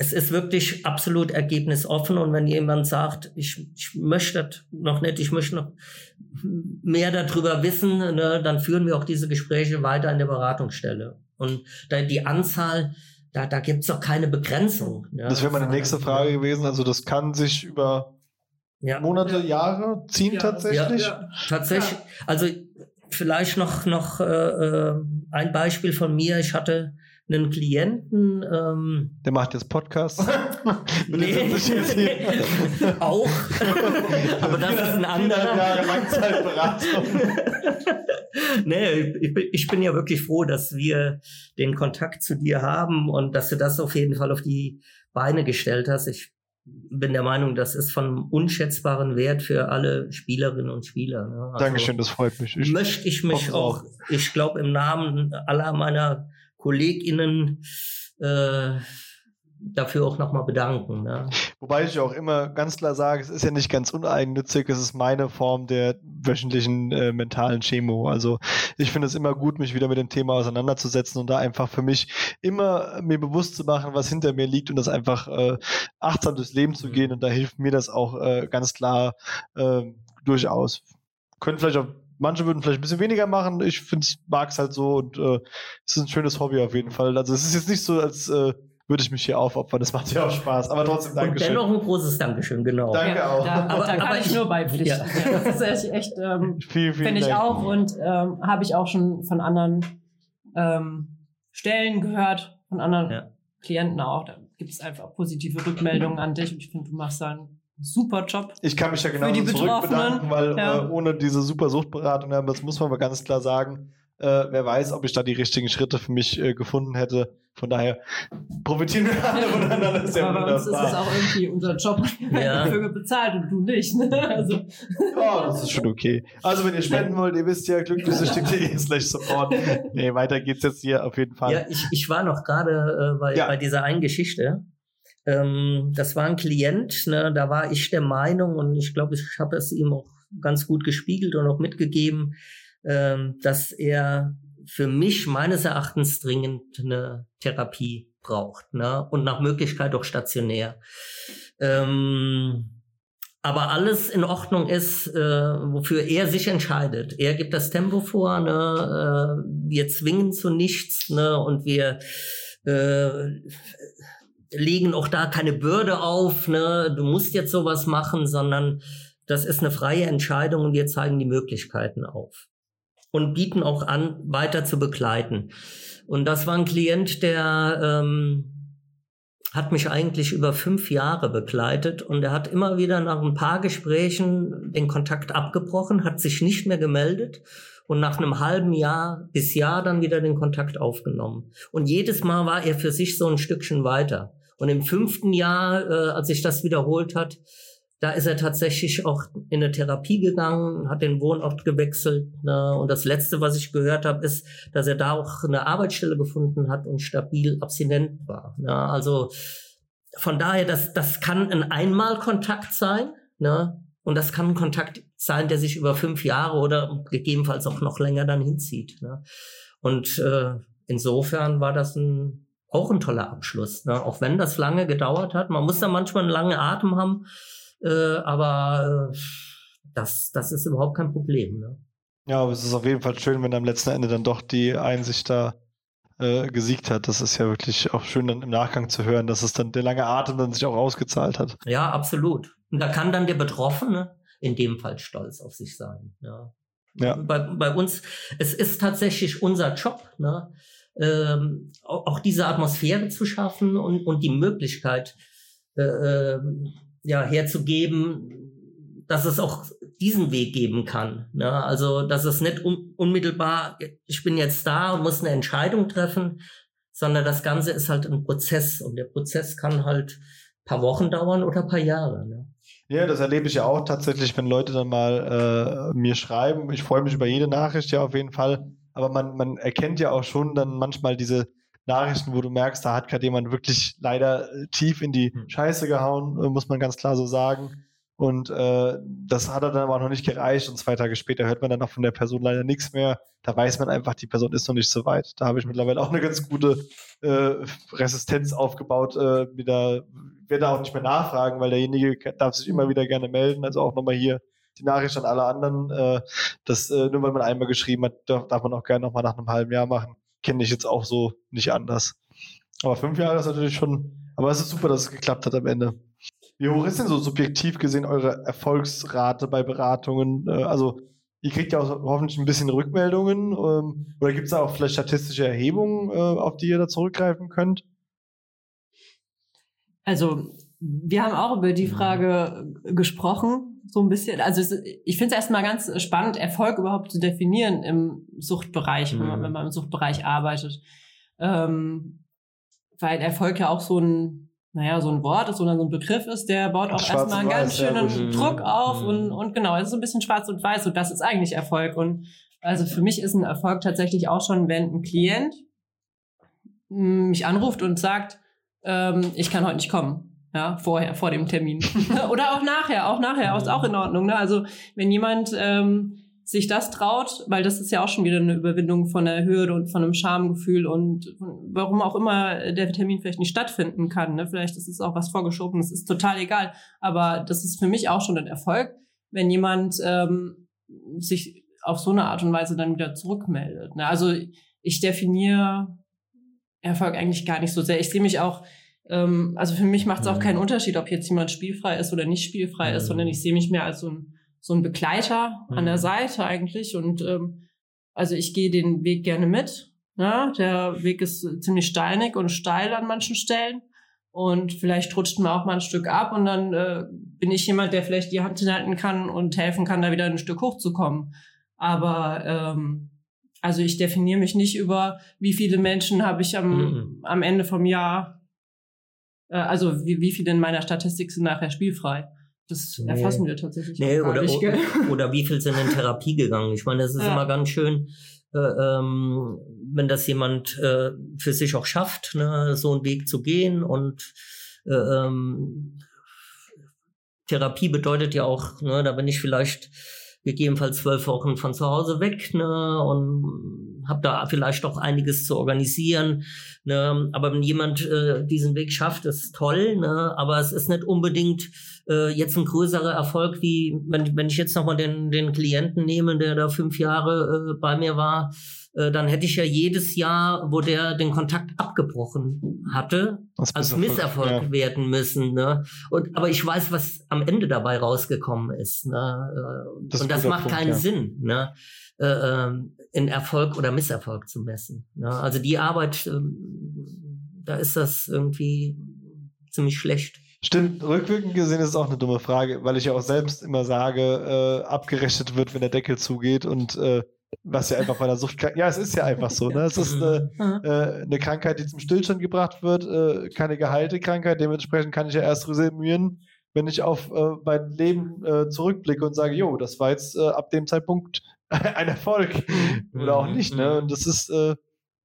es ist wirklich absolut ergebnisoffen und wenn jemand sagt, ich, ich möchte das noch nicht, ich möchte noch mehr darüber wissen, ne, dann führen wir auch diese Gespräche weiter in der Beratungsstelle. Und da die Anzahl, da, da gibt's doch keine Begrenzung. Ne?
Das wäre meine nächste Frage gewesen. Also das kann sich über
Ja.
Monate, Jahre ziehen
Ja,
tatsächlich.
Ja.
Tatsächlich, also vielleicht noch, noch äh, äh, ein Beispiel von mir. Ich hatte einen Klienten, ähm,
Der macht jetzt Podcasts. (laughs)
Nee, (laughs) auch, aber das ist ein anderer.
Jahre Langzeitberatung. (laughs)
nee, ich bin, ich bin ja wirklich froh, dass wir den Kontakt zu dir haben und dass du das auf jeden Fall auf die Beine gestellt hast. Ich bin der Meinung, das ist von unschätzbaren Wert für alle Spielerinnen und Spieler. Ne? Also
Dankeschön, das freut mich. Ich,
möchte ich mich
hoffe
auch, ich glaube, im Namen aller meiner KollegInnen äh, dafür auch nochmal bedanken. Ne?
wobei ich auch immer ganz klar sage, es ist ja nicht ganz uneigennützig, es ist meine Form der wöchentlichen äh, mentalen Chemo. Also ich finde es immer gut, mich wieder mit dem Thema auseinanderzusetzen und da einfach für mich immer mir bewusst zu machen, was hinter mir liegt und das einfach äh, achtsam durchs Leben zu
Mhm.
gehen. Und da hilft mir das auch äh, ganz klar äh, durchaus. Können vielleicht auch manche würden vielleicht ein bisschen weniger machen. Ich mag es halt so und äh, es ist ein schönes Hobby auf jeden Fall. Also es ist jetzt nicht so, als äh, würde ich mich hier aufopfern. Das macht ja auch Spaß. Aber trotzdem, danke
Und
schön.
dennoch ein großes Dankeschön, genau.
Danke
ja,
auch.
Da,
Aber-
da kann
aber
ich nur beipflichten.
Ja.
Ja. (laughs) Das ist echt, echt ähm,
Vielen, vielen
finde ich auch und ähm, habe ich auch schon von anderen ähm, Stellen gehört, von anderen
Ja.
Klienten auch. Da gibt es einfach positive Rückmeldungen an dich und ich finde, du machst da einen super Job.
Ich kann mich ja genau
die
zurück bedanken,
Betroffenen,
weil
ja.
äh, ohne diese super Suchtberatung, das muss man aber ganz klar sagen, äh, wer weiß, ob ich da die richtigen Schritte für mich äh, gefunden hätte. Von daher profitieren wir alle voneinander. Das ist ja
Aber bei uns ist
wunderbar.
es auch irgendwie unser Job (laughs)
Ja.
dafür bezahlt und du nicht. Ne? Also,
Ja, das ist schon okay. Also, wenn ihr spenden wollt, ihr wisst ja, glücklichsüchtig.de (laughs) slash support. Nee, weiter geht's jetzt hier auf jeden Fall.
Ja, ich, ich war noch gerade äh, bei,
Ja.
bei dieser einen Geschichte. Ähm, das war ein Klient, ne, da war ich der Meinung und ich glaube, ich habe es ihm auch ganz gut gespiegelt und auch mitgegeben, ähm, dass er für mich meines Erachtens dringend eine Therapie braucht ne, und nach Möglichkeit auch stationär. Ähm, aber alles in Ordnung ist, äh, wofür er sich entscheidet. Er gibt das Tempo vor, ne? äh, wir zwingen zu nichts ne? und wir äh, legen auch da keine Bürde auf, ne? du musst jetzt sowas machen, sondern das ist eine freie Entscheidung und wir zeigen die Möglichkeiten auf und bieten auch an, weiter zu begleiten. Und das war ein Klient, der ähm, hat mich eigentlich über fünf Jahre begleitet und er hat immer wieder nach ein paar Gesprächen den Kontakt abgebrochen, hat sich nicht mehr gemeldet und nach einem halben Jahr bis Jahr dann wieder den Kontakt aufgenommen. Und jedes Mal war er für sich so ein Stückchen weiter. Und im fünften Jahr, äh, als sich das wiederholt hat, da ist er tatsächlich auch in eine Therapie gegangen, hat den Wohnort gewechselt. Ne? Und das Letzte, was ich gehört habe, ist, dass er da auch eine Arbeitsstelle gefunden hat und stabil abstinent war. Ne? Also von daher, das, das kann ein Einmalkontakt sein. Ne? Und das kann ein Kontakt sein, der sich über fünf Jahre oder gegebenenfalls auch noch länger dann hinzieht. Ne? Und äh, insofern war das ein, auch ein toller Abschluss. Ne? Auch wenn das lange gedauert hat. Man muss da manchmal einen langen Atem haben. Äh, aber äh, das, das ist überhaupt kein Problem. Ne?
Ja, aber es ist auf jeden Fall schön, wenn am letzten Ende dann doch die Einsicht da äh, gesiegt hat. Das ist ja wirklich auch schön dann im Nachgang zu hören, dass es dann der lange Atem dann sich auch ausgezahlt hat.
Ja, absolut. Und da kann dann der Betroffene in dem Fall stolz auf sich sein. Ja.
Ja.
Bei, bei uns, es ist tatsächlich unser Job, ne? Ähm, auch, diese Atmosphäre zu schaffen und, und die Möglichkeit äh, ähm, ja, herzugeben, dass es auch diesen Weg geben kann. Ne? Also, dass es nicht un unmittelbar, ich bin jetzt da und muss eine Entscheidung treffen, sondern das Ganze ist halt ein Prozess und der Prozess kann halt paar Wochen dauern oder paar Jahre. Ne?
Ja, das erlebe ich ja auch tatsächlich, wenn Leute dann mal äh, mir schreiben. Ich freue mich über jede Nachricht ja auf jeden Fall. Aber man, man erkennt ja auch schon dann manchmal diese Nachrichten, wo du merkst, da hat gerade jemand wirklich leider äh, tief in die
Hm.
Scheiße gehauen, äh, muss man ganz klar so sagen. Und äh, das hat er dann aber noch nicht gereicht. Und zwei Tage später hört man dann auch von der Person leider nichts mehr. Da weiß man einfach, die Person ist noch nicht so weit. Da habe ich mittlerweile auch eine ganz gute äh, Resistenz aufgebaut. Äh, wieder werde auch nicht mehr nachfragen, weil derjenige darf sich immer wieder gerne melden. Also auch nochmal hier die Nachricht an alle anderen. Äh, dass äh, nur weil man einmal geschrieben hat, darf, darf man auch gerne nochmal nach einem halben Jahr machen. Kenne ich jetzt auch so nicht anders. Aber fünf Jahre ist natürlich schon. Aber es ist super, dass es geklappt hat am Ende. Wie hoch ist denn so subjektiv gesehen eure Erfolgsrate bei Beratungen? Äh, also ihr kriegt ja auch hoffentlich ein bisschen Rückmeldungen. Ähm, oder gibt es da auch vielleicht statistische Erhebungen, äh, auf die ihr da zurückgreifen könnt?
Also, wir haben auch über die Frage gesprochen, so ein bisschen. Also, ich finde es erstmal ganz spannend, Erfolg überhaupt zu definieren im Suchtbereich, wenn, man,
Mhm.
wenn man im Suchtbereich arbeitet. Ähm, weil Erfolg ja auch so ein, naja, so ein Wort ist oder so ein Begriff ist, der baut auch erstmal einen ganz
weiß, ja,
schönen
gut.
Druck auf
Mhm.
und, und genau, es ist so ein bisschen schwarz und weiß und das ist eigentlich Erfolg. Und also für mich ist ein Erfolg tatsächlich auch schon, wenn ein Klient mh, mich anruft und sagt, ähm, ich kann heute nicht kommen. Ja, vorher, vor dem Termin. (laughs) Oder auch nachher, auch nachher, ist auch in Ordnung. Ne? Also wenn jemand ähm, sich das traut, weil das ist ja auch schon wieder eine Überwindung von der Hürde und von einem Schamgefühl und warum auch immer der Termin vielleicht nicht stattfinden kann. Ne? Vielleicht ist es auch was vorgeschoben, das ist total egal. Aber das ist für mich auch schon ein Erfolg, wenn jemand ähm, sich auf so eine Art und Weise dann wieder zurückmeldet. Ne? Also ich definiere Erfolg eigentlich gar nicht so sehr. Ich sehe mich auch, ähm, also für mich macht es auch keinen Unterschied, ob jetzt jemand spielfrei ist oder nicht spielfrei ist, sondern ich sehe mich mehr als so ein, so ein Begleiter an der
Mhm.
Seite eigentlich. Und ähm, also ich gehe den Weg gerne mit. Ja? Der Weg ist ziemlich steinig und steil an manchen Stellen. Und vielleicht rutscht man auch mal ein Stück ab und dann äh, bin ich jemand, der vielleicht die Hand hinhalten kann und helfen kann, da wieder ein Stück hochzukommen. Aber ähm, also ich definiere mich nicht über, wie viele Menschen habe ich am,
Mhm.
am Ende vom Jahr, äh, also wie, wie viele in meiner Statistik sind nachher spielfrei. Das
Nee.
erfassen wir tatsächlich
Nee, oder,
nicht. Gell? (laughs)
oder wie viel sind in Therapie gegangen? Ich meine, das ist
Ja.
immer ganz schön, äh, ähm, wenn das jemand äh, für sich auch schafft, ne, so einen Weg zu gehen. Und äh, ähm, Therapie bedeutet ja auch, ne, da bin ich vielleicht gegebenenfalls zwölf Wochen von zu Hause weg ne, und habe da vielleicht auch einiges zu organisieren. Ne, aber wenn jemand äh, diesen Weg schafft, ist toll, ne, aber es ist nicht unbedingt äh, jetzt ein größerer Erfolg, wie wenn, wenn ich jetzt nochmal den, den Klienten nehme, der da fünf Jahre äh, bei mir war, äh, dann hätte ich ja jedes Jahr, wo der den Kontakt abgebrochen hatte,
Als
als
Misserfolg, ja.
werden müssen. Ne? Und, aber ich weiß, was am Ende dabei rausgekommen ist. Ne? Äh,
Das
Und das macht
Punkt,
keinen
ja.
Sinn, ne? Äh, ähm, in Erfolg oder Misserfolg zu messen. Ne? Also die Arbeit, ähm, da ist das irgendwie ziemlich schlecht.
Stimmt, rückwirkend gesehen ist es auch eine dumme Frage, weil ich ja auch selbst immer sage, äh, abgerechnet wird, wenn der Deckel zugeht und äh, was ja einfach bei der Sucht. Ja, es ist ja einfach so. Ne? Es ist eine,
Mhm.
äh, eine Krankheit, die zum Stillstand gebracht wird, äh, keine geheilte Krankheit. Dementsprechend kann ich ja erst resümieren, wenn ich auf äh, mein Leben äh, zurückblicke und sage, jo, das war jetzt äh, ab dem Zeitpunkt (laughs) ein Erfolg oder auch
Mhm,
nicht. Ne?
mhm.
Und das ist, äh,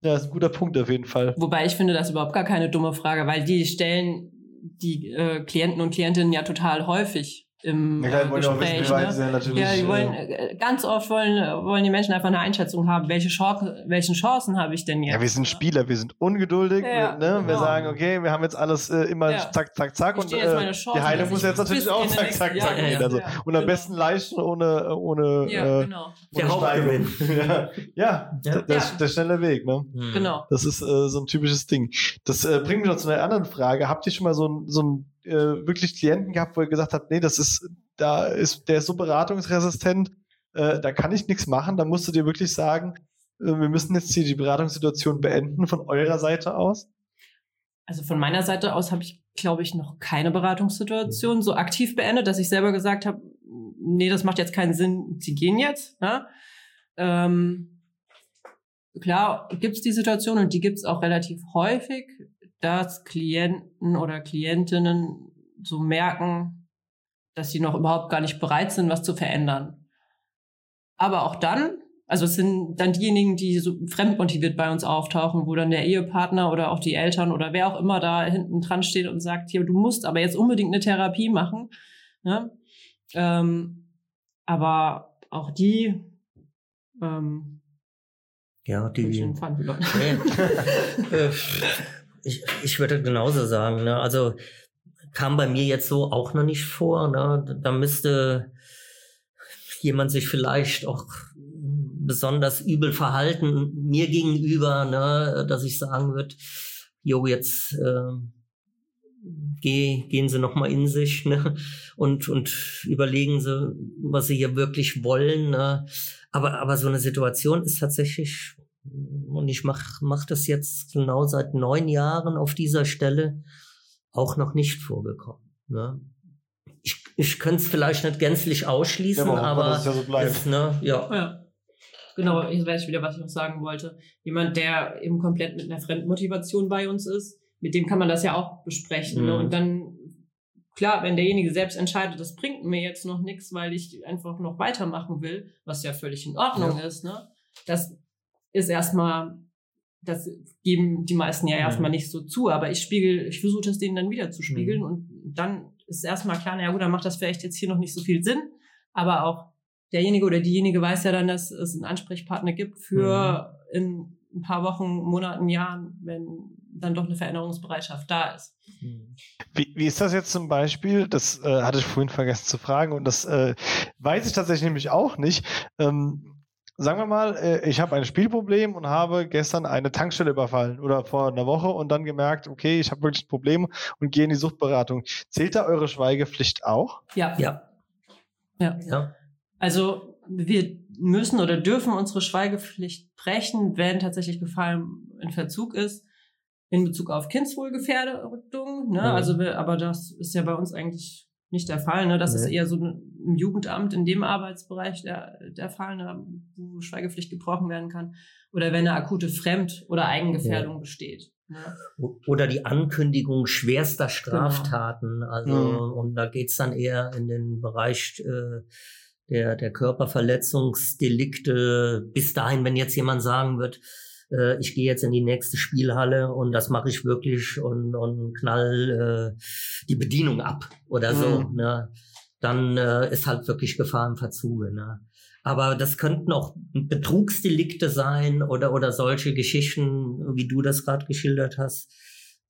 ja, ist ein guter Punkt auf jeden Fall.
Wobei ich finde das überhaupt gar keine dumme Frage, weil die stellen die äh, Klienten und Klientinnen ja total häufig im
Ja,
äh,
wissen,
Gespräch. ne?
sie ja natürlich,
Ja, die wollen,
äh,
äh, ganz oft wollen, äh, wollen die Menschen einfach eine Einschätzung haben, welche Chancen, welchen Chancen habe ich denn jetzt?
Ja, wir sind? Spieler, wir sind ungeduldig.
Ja,
wir, ne? wir
genau.
sagen, okay, wir haben jetzt alles äh, immer
Ja.
zack, zack, zack. Und äh,
Chancen,
die Heilung muss jetzt natürlich auch zack, zack, zack gehen. Also,
ja,
und am besten leicht und ohne, ohne,
Ja,
äh,
genau.
Der
ohne
Hauptgewinn.
Steigerung. (laughs) ja. Der, der, der schnelle Weg. Ne?
Mhm.
Genau.
Das ist äh, so ein typisches Ding. Das äh, bringt mich noch zu einer anderen Frage. Habt ihr schon mal so einen so einen, äh, wirklich Klienten gehabt, wo ihr gesagt habt, nee, das ist, da ist, der ist so beratungsresistent, äh, da kann ich nichts machen. Da musst du dir wirklich sagen, äh, wir müssen jetzt hier die Beratungssituation beenden von eurer Seite aus.
Also von meiner Seite aus habe ich, glaube ich, noch keine Beratungssituation so aktiv beendet, dass ich selber gesagt habe, nee, das macht jetzt keinen Sinn, sie gehen jetzt. Ne? Ähm, klar gibt's die Situation und die gibt's auch relativ häufig, dass Klienten oder Klientinnen so merken, dass sie noch überhaupt gar nicht bereit sind, was zu verändern. Aber auch dann, also es sind dann diejenigen, die so fremdmotiviert bei uns auftauchen, wo dann der Ehepartner oder auch die Eltern oder wer auch immer da hinten dran steht und sagt, hier, du musst aber jetzt unbedingt eine Therapie machen. Ne? Ähm, aber auch die ähm,
Ja, die. Nee. (laughs) (laughs) (laughs) Äh, ich, ich würde genauso sagen. Ne? Also kam bei mir jetzt so auch noch nicht vor. Ne? Da müsste jemand sich vielleicht auch besonders übel verhalten mir gegenüber, ne? dass ich sagen würde, jo, jetzt äh, geh, gehen Sie noch mal in sich (laughs) ne? und, und überlegen Sie, was Sie hier wirklich wollen. Ne? Aber, aber so eine Situation ist tatsächlich, und ich mach mach das jetzt genau seit neun Jahren auf dieser Stelle, auch noch nicht vorgekommen. Ne? Ich, ich könnte es vielleicht nicht gänzlich ausschließen,
Ja, aber
aber
ja so
es, ne, ja.
Ja. Genau, jetzt weiß ich wieder, was ich noch sagen wollte. Jemand, der eben komplett mit einer Fremdmotivation bei uns ist, mit dem kann man das ja auch besprechen. Ne?
Mhm.
Und dann, klar, wenn derjenige selbst entscheidet, das bringt mir jetzt noch nichts, weil ich einfach noch weitermachen will, was ja völlig in Ordnung ist, ne? Das ist erstmal, das geben die meisten ja
Mhm.
erstmal nicht so zu, aber ich spiegel, ich versuche das denen dann wieder zu spiegeln
Mhm.
und dann ist erstmal klar, na ja gut, dann macht das vielleicht jetzt hier noch nicht so viel Sinn, aber auch derjenige oder diejenige weiß ja dann, dass es einen Ansprechpartner gibt für in ein paar Wochen, Monaten, Jahren, wenn dann doch eine Veränderungsbereitschaft da ist.
Wie, wie ist das jetzt zum Beispiel? Das äh, hatte ich vorhin vergessen zu fragen und das äh, weiß ich tatsächlich nämlich auch nicht. Ähm, sagen wir mal, äh, ich habe ein Spielproblem und habe gestern eine Tankstelle überfallen oder vor einer Woche und dann gemerkt, okay, ich habe wirklich ein Problem und gehe in die Suchtberatung. Zählt da eure Schweigepflicht auch?
Ja.
Ja.
ja.
Ja.
Also wir müssen oder dürfen unsere Schweigepflicht brechen, wenn tatsächlich Gefallen in Verzug ist in Bezug auf Kindswohlgefährdung. Ne?
Mhm.
Also, aber das ist ja bei uns eigentlich nicht der Fall. Ne? Das ist
Nee.
eher so im Jugendamt in dem Arbeitsbereich der, der Fall, ne? wo Schweigepflicht gebrochen werden kann. Oder wenn eine akute Fremd- oder Eigengefährdung besteht. Ne?
O- Oder die Ankündigung schwerster Straftaten. Also,
Mhm.
und da geht's dann eher in den Bereich äh, der, der Körperverletzungsdelikte. Bis dahin, wenn jetzt jemand sagen wird, äh, ich gehe jetzt in die nächste Spielhalle und das mache ich wirklich und, und knall äh, die Bedienung ab oder so,
Mhm.
ne? Dann äh, ist halt wirklich Gefahr im Verzuge. Ne? Aber das könnten auch Betrugsdelikte sein oder, oder solche Geschichten, wie du das gerade geschildert hast.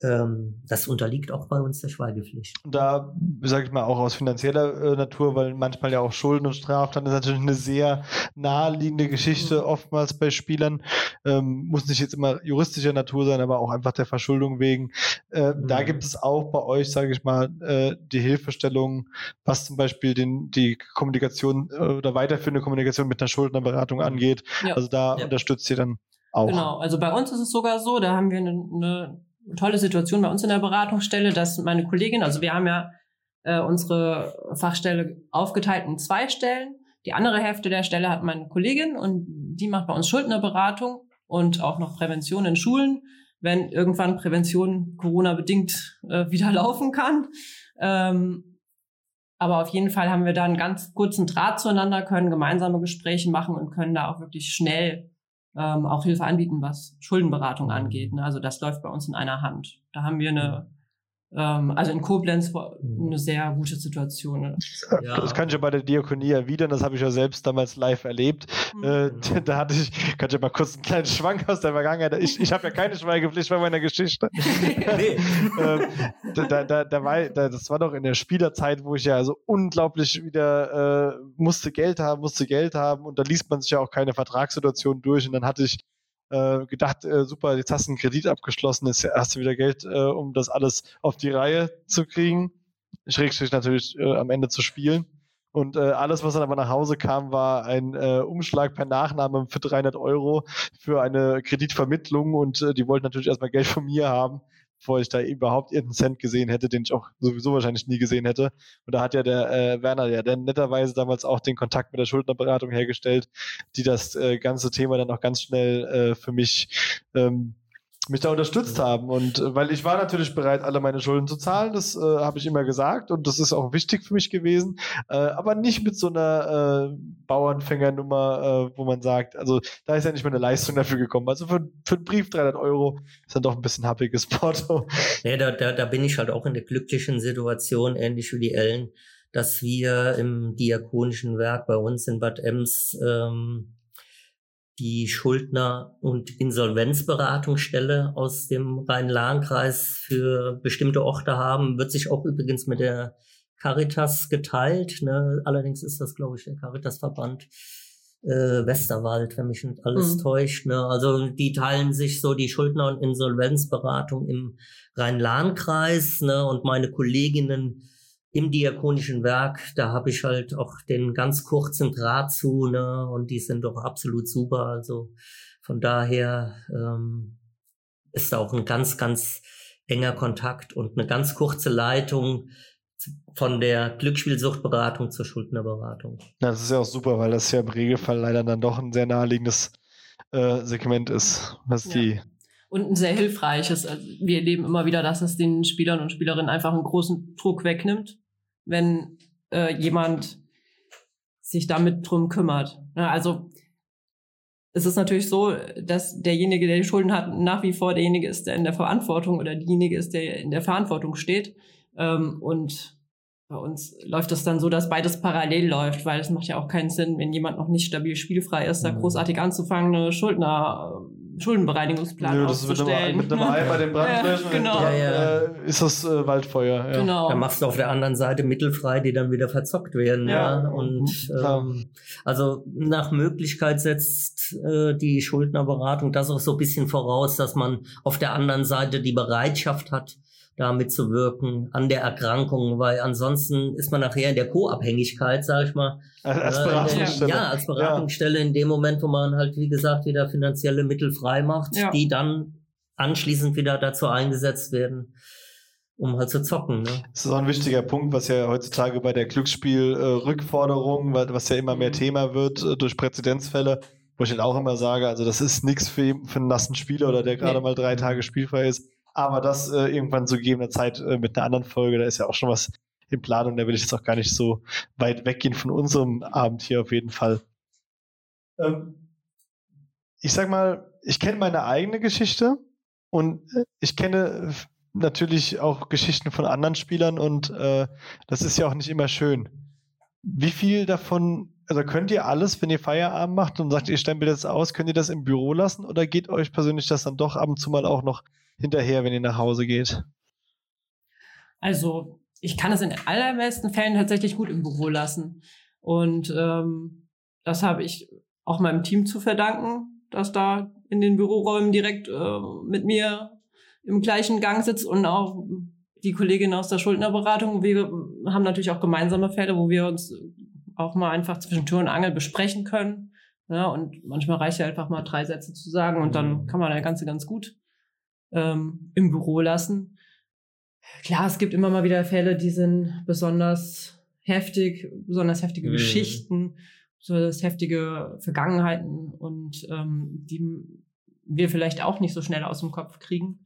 Ähm, das unterliegt auch bei uns der Schweigepflicht.
Und da, sage ich mal, auch aus finanzieller äh, Natur, weil manchmal ja auch Schulden und Straftaten ist natürlich eine sehr naheliegende Geschichte, oftmals bei Spielern. Ähm, muss nicht jetzt immer juristischer Natur sein, aber auch einfach der Verschuldung wegen. Äh, Da
Mhm.
gibt es auch bei euch, sage ich mal, äh, die Hilfestellung, was zum Beispiel den, die Kommunikation äh, oder weiterführende Kommunikation mit einer Schuldnerberatung angeht.
Ja.
Also da
Ja.
unterstützt ihr dann auch.
Genau, also bei uns ist es sogar so, da haben wir eine, eine tolle Situation bei uns in der Beratungsstelle, dass meine Kollegin, also wir haben ja äh, unsere Fachstelle aufgeteilt in zwei Stellen. Die andere Hälfte der Stelle hat meine Kollegin und die macht bei uns Schuldnerberatung und auch noch Prävention in Schulen, wenn irgendwann Prävention Corona-bedingt äh, (laughs) wieder laufen kann. Ähm, aber auf jeden Fall haben wir da einen ganz kurzen Draht zueinander, können gemeinsame Gespräche machen und können da auch wirklich schnell ähm, auch Hilfe anbieten, was Schuldenberatung angeht. Ne? Also das läuft bei uns in einer Hand. Da haben wir eine, ähm, also in Koblenz wo- eine sehr gute Situation. Ne?
Ja.
Das kann ich ja bei der Diakonie erwidern, das habe ich ja selbst damals live erlebt. Äh, da hatte ich, kann ich ja mal kurz einen kleinen Schwank aus der Vergangenheit. Ich, ich habe ja keine Schweigepflicht bei meiner Geschichte. (laughs)
Nee.
ähm, da, da, da, da war, da, das war doch in der Spielerzeit, wo ich ja so unglaublich wieder äh, musste Geld haben, musste Geld haben und da liest man sich ja auch keine Vertragssituation durch und dann hatte ich äh, gedacht, äh, super, jetzt hast du einen Kredit abgeschlossen, jetzt hast du wieder Geld, äh, um das alles auf die Reihe zu kriegen. Schrägstrich natürlich äh, am Ende zu spielen. Und äh, alles, was dann aber nach Hause kam, war ein äh, Umschlag per Nachname für 300 Euro für eine Kreditvermittlung und äh, die wollten natürlich erstmal Geld von mir haben, bevor ich da überhaupt irgendeinen Cent gesehen hätte, den ich auch sowieso wahrscheinlich nie gesehen hätte. Und da hat ja der äh, Werner ja dann netterweise damals auch den Kontakt mit der Schuldnerberatung hergestellt, die das äh, ganze Thema dann auch ganz schnell äh, für mich ähm, mich da unterstützt haben. Und äh, weil ich war natürlich bereit, alle meine Schulden zu zahlen, das äh, habe ich immer gesagt. Und das ist auch wichtig für mich gewesen, äh, aber nicht mit so einer äh, Bauernfängernummer, äh, wo man sagt, also da ist ja nicht mal eine Leistung dafür gekommen. Also für, für einen Brief 300 Euro ist dann doch ein bisschen happiges (laughs) Porto.
Nee, da, da, da bin ich halt auch in der glücklichen Situation, ähnlich wie die Ellen, dass wir im diakonischen Werk bei uns in Bad Ems ähm, die Schuldner- und Insolvenzberatungsstelle aus dem Rhein-Lahn-Kreis für bestimmte Orte haben, wird sich auch übrigens mit der Caritas geteilt. Ne? Allerdings ist das, glaube ich, der Caritas-Verband äh, Westerwald, wenn mich nicht alles
Mhm.
täuscht. Ne? Also die teilen sich so die Schuldner- und Insolvenzberatung im Rhein-Lahn-Kreis ne? und meine Kolleginnen im diakonischen Werk, da habe ich halt auch den ganz kurzen Draht zu, ne? Und die sind doch absolut super. Also von daher ähm, ist da auch ein ganz, ganz enger Kontakt und eine ganz kurze Leitung von der Glücksspielsuchtberatung zur Schuldnerberatung.
Ja, das ist ja auch super, weil das ja im Regelfall leider dann doch ein sehr naheliegendes äh, Segment ist, was
Ja.
die
Und ein sehr hilfreiches. Also wir erleben immer wieder, dass es den Spielern und Spielerinnen einfach einen großen Druck wegnimmt, wenn äh, jemand sich damit drum kümmert. Ja, also es ist natürlich so, dass derjenige, der die Schulden hat, nach wie vor derjenige ist, der in der Verantwortung oder diejenige ist, der in der Verantwortung steht. Ähm, und bei uns läuft es dann so, dass beides parallel läuft, weil es macht ja auch keinen Sinn, wenn jemand noch nicht stabil spielfrei ist, da
Mhm.
großartig anzufangen, eine Schuldenbereinigungsplan
Nö, das ist mit einem,
aufzustellen.
mit einem Eimer den Brand (laughs)
Ja, genau.
dann
Ja, ja.
Äh, ist das äh, Waldfeuer. Ja.
Genau.
Da machst du auf der anderen Seite Mittel frei, die dann wieder verzockt werden. Ja.
Ja.
Und
Klar.
ähm, also nach Möglichkeit setzt äh, die Schuldnerberatung das auch so ein bisschen voraus, dass man auf der anderen Seite die Bereitschaft hat, da mitzuwirken an der Erkrankung, weil ansonsten ist man nachher in der Co-Abhängigkeit, sag ich mal.
Als,
Äh,
Beratungsstelle.
Ja, als Beratungsstelle in dem Moment, wo man halt, wie gesagt, wieder finanzielle Mittel frei macht,
Ja.
die dann anschließend wieder dazu eingesetzt werden, um halt zu zocken. Ne?
Das ist auch ein wichtiger Punkt, was ja heutzutage bei der Glücksspiel-Rückforderung, was ja immer mehr
Mhm.
Thema wird äh, durch Präzedenzfälle, wo ich dann auch immer sage, also das ist nichts für, für einen nassen Spieler oder der gerade
Nee.
mal drei Tage spielfrei ist. Aber das äh, irgendwann zu gegebener Zeit äh, mit einer anderen Folge, da ist ja auch schon was in Planung, da will ich jetzt auch gar nicht so weit weggehen von unserem Abend hier auf jeden Fall. Ähm, ich sag mal, ich kenne meine eigene Geschichte und äh, ich kenne natürlich auch Geschichten von anderen Spielern und äh, das ist ja auch nicht immer schön. Wie viel davon, also könnt ihr alles, wenn ihr Feierabend macht und sagt, ihr stempelt jetzt aus, könnt ihr das im Büro lassen oder geht euch persönlich das dann doch ab und zu mal auch noch hinterher, wenn ihr nach Hause geht?
Also ich kann es in allermeisten Fällen tatsächlich gut im Büro lassen. Und ähm, das habe ich auch meinem Team zu verdanken, dass da in den Büroräumen direkt äh, mit mir im gleichen Gang sitzt und auch die Kollegin aus der Schuldnerberatung. Wir haben natürlich auch gemeinsame Fälle, wo wir uns auch mal einfach zwischen Tür und Angel besprechen können. Ja, und manchmal reicht ja einfach mal drei Sätze zu sagen und dann kann man das Ganze ganz gut ähm, im Büro lassen. Klar, es gibt immer mal wieder Fälle, die sind besonders heftig, besonders heftige
Mhm.
Geschichten, besonders heftige Vergangenheiten und ähm, die wir vielleicht auch nicht so schnell aus dem Kopf kriegen.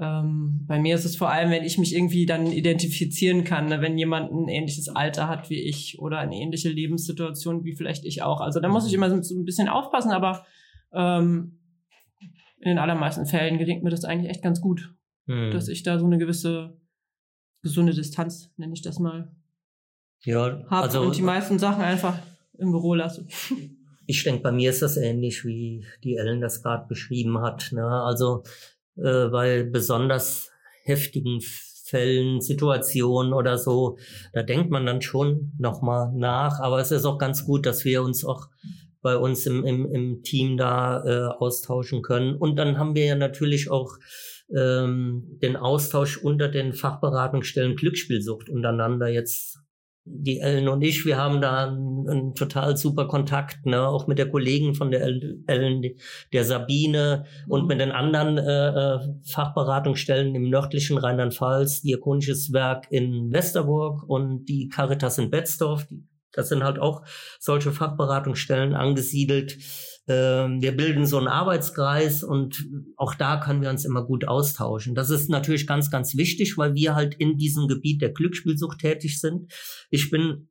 Ähm, bei mir ist es vor allem, wenn ich mich irgendwie dann identifizieren kann, ne, wenn jemand ein ähnliches Alter hat wie ich oder eine ähnliche Lebenssituation wie vielleicht ich auch. Also da muss ich immer so so ein bisschen aufpassen, aber ähm, in den allermeisten Fällen gelingt mir das eigentlich echt ganz gut
Hm.
dass ich da so eine gewisse gesunde Distanz, nenne ich das mal,
ja,
habe
also
und die meisten Sachen einfach im Büro lasse.
ich denke, bei mir ist das ähnlich, wie die Ellen das gerade beschrieben hat. Ne? Also äh, bei besonders heftigen Fällen, Situationen oder so, da denkt man dann schon nochmal nach. Aber es ist auch ganz gut, dass wir uns auch bei uns im, im, im Team da äh, austauschen können. Und dann haben wir ja natürlich auch ähm, den Austausch unter den Fachberatungsstellen Glücksspielsucht untereinander jetzt die Ellen und ich, wir haben da einen, einen total super Kontakt, ne? auch mit der Kollegin von der Ellen, der Sabine und mit den anderen äh, äh, Fachberatungsstellen im nördlichen Rheinland-Pfalz, Diakonisches Werk in Westerburg und die Caritas in Betzdorf. Die, das sind halt auch solche Fachberatungsstellen angesiedelt. Ähm, wir bilden so einen Arbeitskreis und auch da können wir uns immer gut austauschen. Das ist natürlich ganz, ganz wichtig, weil wir halt in diesem Gebiet der Glücksspielsucht tätig sind. Ich bin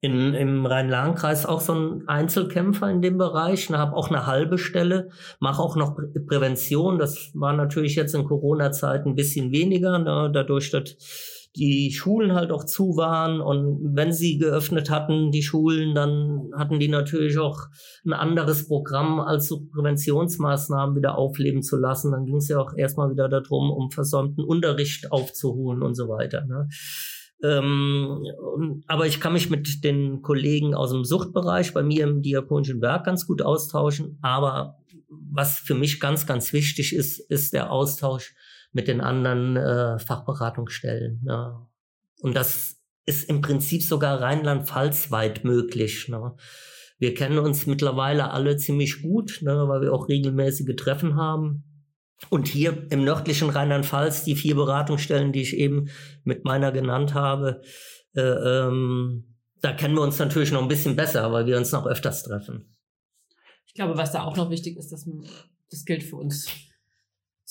in, im Rhein-Lahn-Kreis auch so ein Einzelkämpfer in dem Bereich, habe auch eine halbe Stelle, mache auch noch Prä Prävention. Das war natürlich jetzt in Corona-Zeiten ein bisschen weniger, ne, dadurch, dass die Schulen halt auch zu waren und wenn sie geöffnet hatten, die Schulen, dann hatten die natürlich auch ein anderes Programm als so Präventionsmaßnahmen wieder aufleben zu lassen. Dann ging es ja auch erstmal wieder darum, um versäumten Unterricht aufzuholen und so weiter. Ne? Ähm, aber ich kann mich mit den Kollegen aus dem Suchtbereich bei mir im Diakonischen Werk ganz gut austauschen. Aber was für mich ganz, ganz wichtig ist, ist der Austausch mit den anderen äh, Fachberatungsstellen. Ne? Und das ist im Prinzip sogar Rheinland-Pfalz weit möglich. Ne? Wir kennen uns mittlerweile alle ziemlich gut, ne, weil wir auch regelmäßige Treffen haben. Und hier im nördlichen Rheinland-Pfalz, die vier Beratungsstellen, die ich eben mit meiner genannt habe, äh, ähm, da kennen wir uns natürlich noch ein bisschen besser, weil wir uns noch öfters treffen.
Ich glaube, was da auch noch wichtig ist, dass man, das gilt für uns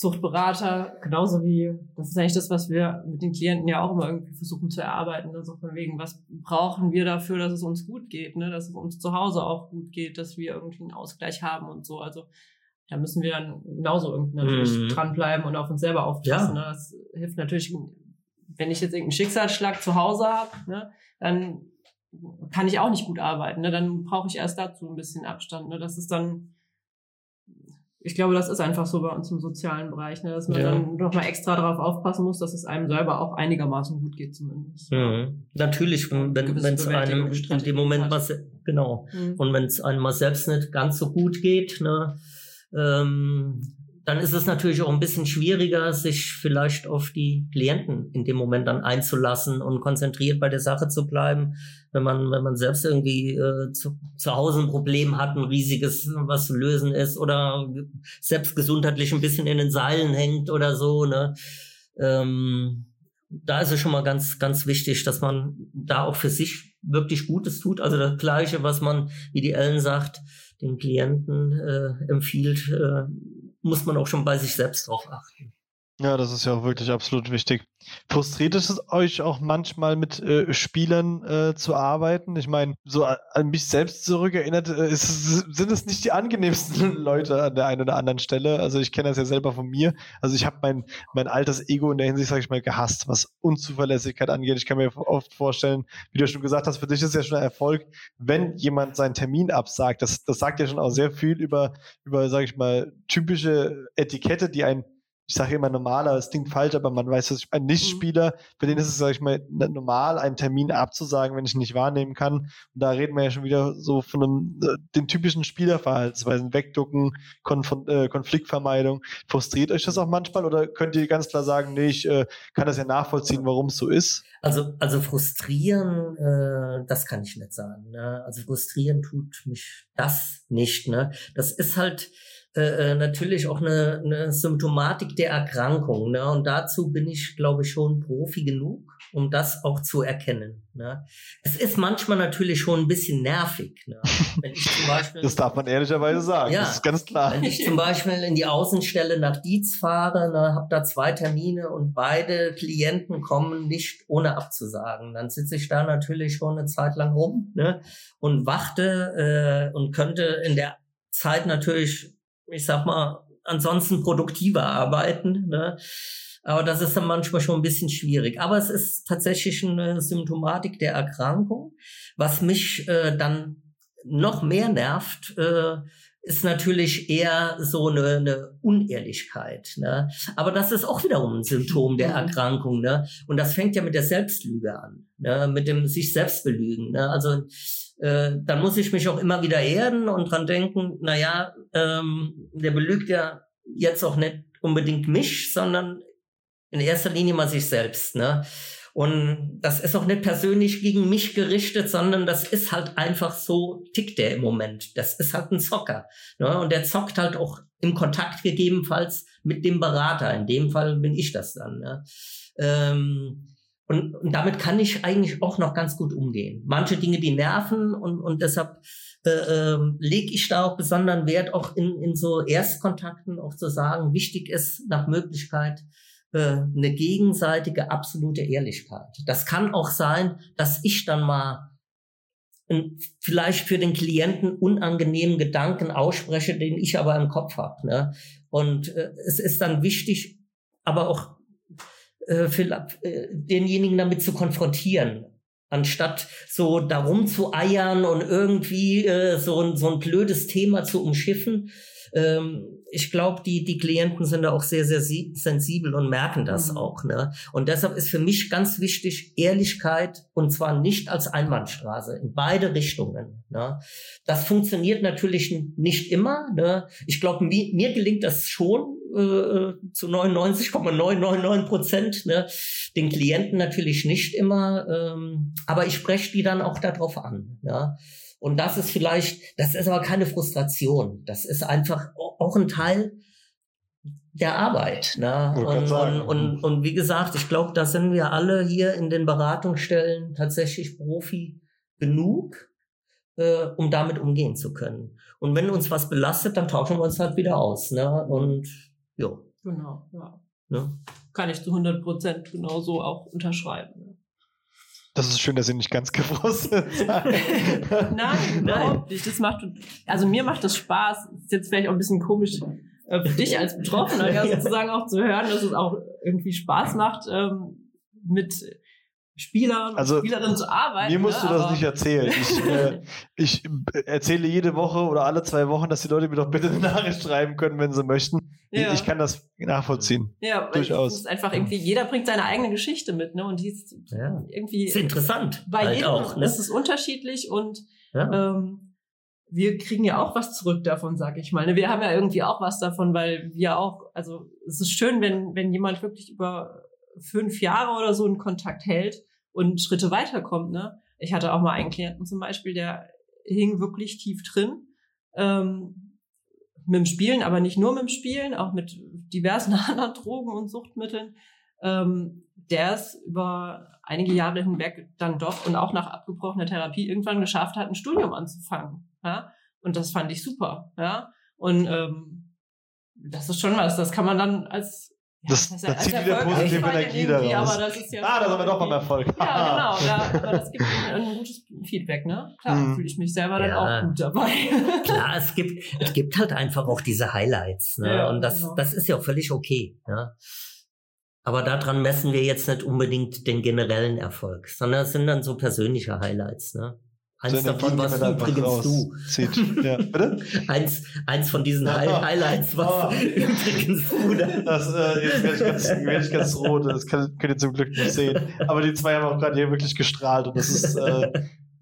Suchtberater, genauso wie, das ist eigentlich das, was wir mit den Klienten ja auch immer irgendwie versuchen zu erarbeiten. Also von wegen, was brauchen wir dafür, dass es uns gut geht, ne? dass es uns zu Hause auch gut geht, dass wir irgendwie einen Ausgleich haben und so. Also da müssen wir dann genauso irgendwie natürlich
Mhm.
dranbleiben und auf uns selber aufpassen. Ne? Das hilft natürlich, wenn ich jetzt irgendeinen Schicksalsschlag zu Hause habe, ne? dann kann ich auch nicht gut arbeiten. Ne? Dann brauche ich erst dazu ein bisschen Abstand. Ne? Das ist dann ich glaube, das ist einfach so bei uns im sozialen Bereich, ne, dass man
Ja.
dann nochmal extra darauf aufpassen muss, dass es einem selber auch einigermaßen gut geht zumindest.
Mhm. Natürlich, wenn es einem in dem Moment se- genau
Mhm.
und wenn es einem mal selbst nicht ganz so gut geht, ne, ähm, dann ist es natürlich auch ein bisschen schwieriger, sich vielleicht auf die Klienten in dem Moment dann einzulassen und konzentriert bei der Sache zu bleiben, wenn man, wenn man selbst irgendwie äh, zu, zu Hause ein Problem hat, ein riesiges, was zu lösen ist oder selbst gesundheitlich ein bisschen in den Seilen hängt oder so, ne? Ähm, da ist es schon mal ganz, ganz wichtig, dass man da auch für sich wirklich Gutes tut. Also das Gleiche, was man, wie die Ellen sagt, den Klienten äh, empfiehlt, äh, muss man auch schon bei sich selbst drauf achten.
Ja, das ist ja auch wirklich absolut wichtig. Frustriert es euch auch manchmal mit äh, Spielern äh, zu arbeiten? Ich meine, so an mich selbst zurückerinnert, äh, ist, sind es nicht die angenehmsten (laughs) Leute an der einen oder anderen Stelle. Also ich kenne das ja selber von mir. Also ich habe mein, mein altes Ego in der Hinsicht, sage ich mal, gehasst, was Unzuverlässigkeit angeht. Ich kann mir oft vorstellen, wie du schon gesagt hast, für dich ist ja schon ein Erfolg, wenn jemand seinen Termin absagt. Das, das sagt ja schon auch sehr viel über, über sage ich mal, typische Etikette, die ein ich sage immer normaler, es klingt falsch, aber man weiß, dass ein Nichtspieler, für den ist es, sag ich mal, normal, einen Termin abzusagen, wenn ich ihn nicht wahrnehmen kann. Und da reden wir ja schon wieder so von einem, äh, den typischen Spielerverhaltensweisen, Wegducken, Konf äh, Konfliktvermeidung. Frustriert euch das auch manchmal oder könnt ihr ganz klar sagen, nee, ich äh, kann das ja nachvollziehen, warum es so ist?
Also, also frustrieren, äh, das kann ich nicht sagen. Ne? Also frustrieren tut mich das nicht. Ne? Das ist halt äh, äh, natürlich auch eine, eine Symptomatik der Erkrankung. Ne? Und dazu bin ich, glaube ich, schon Profi genug, um das auch zu erkennen. Ne? Es ist manchmal natürlich schon ein bisschen nervig. Ne? (laughs) Wenn ich zum Beispiel
Das darf man ehrlicherweise sagen.
Ja.
Das ist ganz klar.
wenn ich zum Beispiel in die Außenstelle nach Dietz fahre, ne, habe da zwei Termine und beide Klienten kommen nicht ohne abzusagen, dann sitze ich da natürlich schon eine Zeit lang rum ne, und warte äh, und könnte in der Zeit natürlich, ich sag mal, ansonsten produktiver arbeiten. Ne. Aber das ist dann manchmal schon ein bisschen schwierig. Aber es ist tatsächlich eine Symptomatik der Erkrankung, was mich äh, dann noch mehr nervt, äh, ist natürlich eher so eine, eine Unehrlichkeit. Ne? Aber das ist auch wiederum ein Symptom der
Mhm.
Erkrankung. Ne? Und das fängt ja mit der Selbstlüge an, ne? mit dem sich selbst belügen. Ne? Also äh, dann muss ich mich auch immer wieder erden und dran denken, naja, ähm, der belügt ja jetzt auch nicht unbedingt mich, sondern in erster Linie mal sich selbst. Ne? Und das ist auch nicht persönlich gegen mich gerichtet, sondern das ist halt einfach so, tickt der im Moment. Das ist halt ein Zocker. Ne? Und der zockt halt auch im Kontakt gegebenenfalls mit dem Berater. In dem Fall bin ich das dann. Ne? Ähm, und, und damit kann ich eigentlich auch noch ganz gut umgehen. Manche Dinge, die nerven und, und deshalb äh, ähm, lege ich da auch besonderen Wert, auch in, in so Erstkontakten auch zu sagen, wichtig ist nach Möglichkeit, äh, eine gegenseitige absolute Ehrlichkeit. Das kann auch sein, dass ich dann mal einen vielleicht für den Klienten unangenehmen Gedanken ausspreche, den ich aber im Kopf habe. Ne? Und äh, es ist dann wichtig, aber auch äh, für, äh, denjenigen damit zu konfrontieren, anstatt so darum zu eiern und irgendwie äh, so, ein, so ein blödes Thema zu umschiffen. Ähm, ich glaube, die, die Klienten sind da auch sehr, sehr si- sensibel und merken das
Mhm.
auch. Ne? Und deshalb ist für mich ganz wichtig Ehrlichkeit und zwar nicht als Einbahnstraße, in beide Richtungen. Ne? Das funktioniert natürlich nicht immer. Ne? Ich glaube, mir, mir gelingt das schon äh, zu 99,999 Prozent. Ne? Den Klienten natürlich nicht immer, ähm, aber ich spreche die dann auch darauf an. Ja? Und das ist vielleicht, das ist aber keine Frustration. Das ist einfach au- auch ein Teil der Arbeit. Ne? Und, und, und, und wie gesagt, ich glaube, da sind wir alle hier in den Beratungsstellen tatsächlich Profi genug, äh, um damit umgehen zu können. Und wenn uns was belastet, dann tauschen wir uns halt wieder aus. Ne? Und ja.
Genau, ja.
Ne?
Kann ich zu 100 Prozent genauso auch unterschreiben.
Das ist schön, dass ihr nicht ganz gefrustet (laughs) seid.
Nein, überhaupt nicht. Das macht, also mir macht das Spaß. Ist jetzt vielleicht auch ein bisschen komisch äh, für dich als Betroffener (laughs) ja, sozusagen auch zu hören, dass es auch irgendwie Spaß macht, ähm, mit Spielern
Also,
und Spielerinnen zu arbeiten.
Mir musst
ne?
du das
aber-
nicht erzählen. Ich, äh, (laughs) ich erzähle jede Woche oder alle zwei Wochen, dass die Leute mir doch bitte eine Nachricht schreiben können, wenn sie möchten.
Ja.
Ich kann das nachvollziehen.
Ja,
Durchaus.
es ist einfach irgendwie, jeder bringt seine eigene Geschichte mit, ne? Und die ist
Ja.
irgendwie
Ist interessant.
bei
halt
jedem
auch, ne?
ist es unterschiedlich und
ja.
ähm, wir kriegen ja auch was zurück davon, sag ich mal. ne? Wir haben ja irgendwie auch was davon, weil wir auch, also es ist schön, wenn, wenn jemand wirklich über fünf Jahre oder so einen Kontakt hält und Schritte weiterkommt. Ne? Ich hatte auch mal einen Klienten zum Beispiel, der hing wirklich tief drin. Ähm, mit dem Spielen, aber nicht nur mit dem Spielen, auch mit diversen (laughs) anderen Drogen und Suchtmitteln. Ähm, der es über einige Jahre hinweg dann doch und auch nach abgebrochener Therapie irgendwann geschafft hat, ein Studium anzufangen. Ja? Und das fand ich super. Ja? Und ähm, das ist schon was, das kann man dann als ja,
Das-
was heißt
da
als
zieht wieder
Erfolg
positive Energie daraus.
Aber das ist ja
Ah, da sind wir doch
irgendwie-
Erfolg.
Ja, genau. Da, (laughs) aber das gibt ein, ein gutes Feedback, ne? Klar,
Mhm.
fühle ich mich selber dann
Ja.
auch gut dabei. (laughs)
Klar, es gibt, es gibt halt einfach auch diese Highlights. Ne?
Ja,
und das,
genau.
das ist ja auch völlig okay. Ja? Aber daran messen wir jetzt nicht unbedingt den generellen Erfolg, sondern es sind dann so persönliche Highlights. Ne? Eins
So
davon warst du übrigens du.
Ja, bitte? (laughs)
Eins, eins von diesen (laughs) Hi Highlights warst
Oh. (laughs)
übrigens du.
Das, äh, jetzt werde ich, ganz, werd ich ganz rot, das kann, könnt ihr zum Glück nicht sehen. Aber die zwei haben auch gerade hier wirklich gestrahlt und das ist, äh,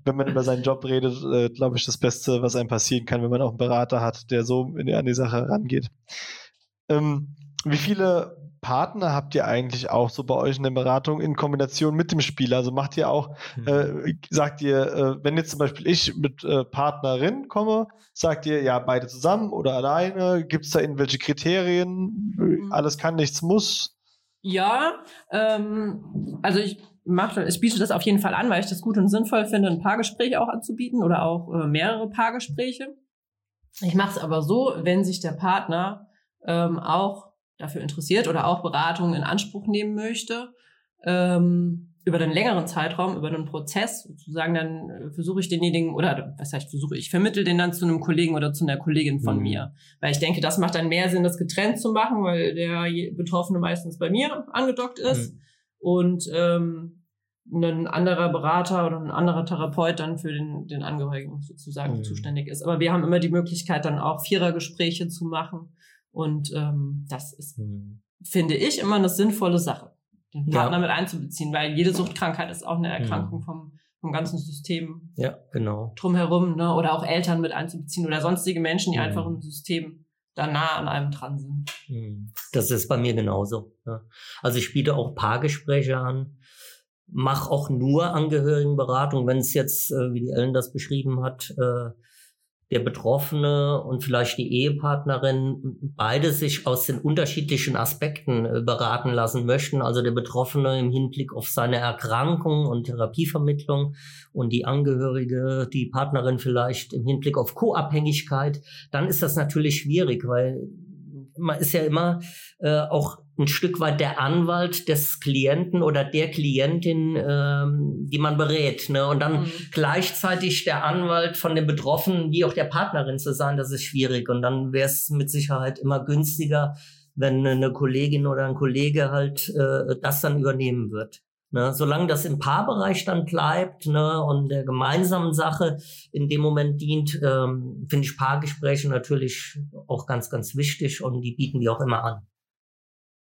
wenn man über seinen Job redet, äh, glaube ich, das Beste, was einem passieren kann, wenn man auch einen Berater hat, der so in, an die Sache rangeht. Ähm, wie viele Partner habt ihr eigentlich auch so bei euch in der Beratung in Kombination mit dem Spiel? Also macht ihr auch äh, sagt ihr, äh, wenn jetzt zum Beispiel ich mit äh, Partnerin komme, sagt ihr ja beide zusammen oder alleine? Gibt es da irgendwelche Kriterien?
Mhm.
Alles kann, nichts muss?
Ja, ähm, also ich mache, ich biete das auf jeden Fall an, weil ich das gut und sinnvoll finde, ein Paargespräch auch anzubieten oder auch äh, mehrere Paargespräche. Ich mache es aber so, wenn sich der Partner ähm, auch dafür interessiert oder auch Beratung in Anspruch nehmen möchte, ähm, über einen längeren Zeitraum, über einen Prozess, sozusagen, dann äh, versuche ich denjenigen, oder was heißt versuche, ich vermittle den dann zu einem Kollegen oder zu einer Kollegin von
Mhm.
mir. Weil ich denke, das macht dann mehr Sinn, das getrennt zu machen, weil der Betroffene meistens bei mir angedockt ist und ähm, ein anderer Berater oder ein anderer Therapeut dann für den, den Angehörigen sozusagen
Mhm.
zuständig ist. Aber wir haben immer die Möglichkeit, dann auch Vierergespräche zu machen. Und ähm, das ist,
Hm.
finde ich, immer eine sinnvolle Sache, den
Ja.
Partner mit einzubeziehen, weil jede Suchtkrankheit ist auch eine
Mhm.
Erkrankung vom, vom ganzen System
Ja, genau.
drumherum, ne? Oder auch Eltern mit einzubeziehen oder sonstige Menschen, die
Mhm.
einfach im System da nah an einem dran sind.
Hm. Das ist bei mir genauso. Ja. Also ich biete auch Paargespräche an, mache auch nur Angehörigenberatung, wenn es jetzt, äh, wie die Ellen das beschrieben hat, äh, der Betroffene und vielleicht die Ehepartnerin beide sich aus den unterschiedlichen Aspekten äh, beraten lassen möchten. Also der Betroffene im Hinblick auf seine Erkrankung und Therapievermittlung und die Angehörige, die Partnerin vielleicht im Hinblick auf Co-Abhängigkeit. Dann ist das natürlich schwierig, weil man ist ja immer äh, auch ein Stück weit der Anwalt des Klienten oder der Klientin, ähm, die man berät. Ne? Und dann
Mhm.
gleichzeitig der Anwalt von dem Betroffenen wie auch der Partnerin zu sein, das ist schwierig. Und dann wäre es mit Sicherheit immer günstiger, wenn eine Kollegin oder ein Kollege halt äh, das dann übernehmen wird. Ne, solange das im Paarbereich dann bleibt ne, und der gemeinsamen Sache in dem Moment dient, ähm, finde ich Paargespräche natürlich auch ganz, ganz wichtig und die bieten wir auch immer an.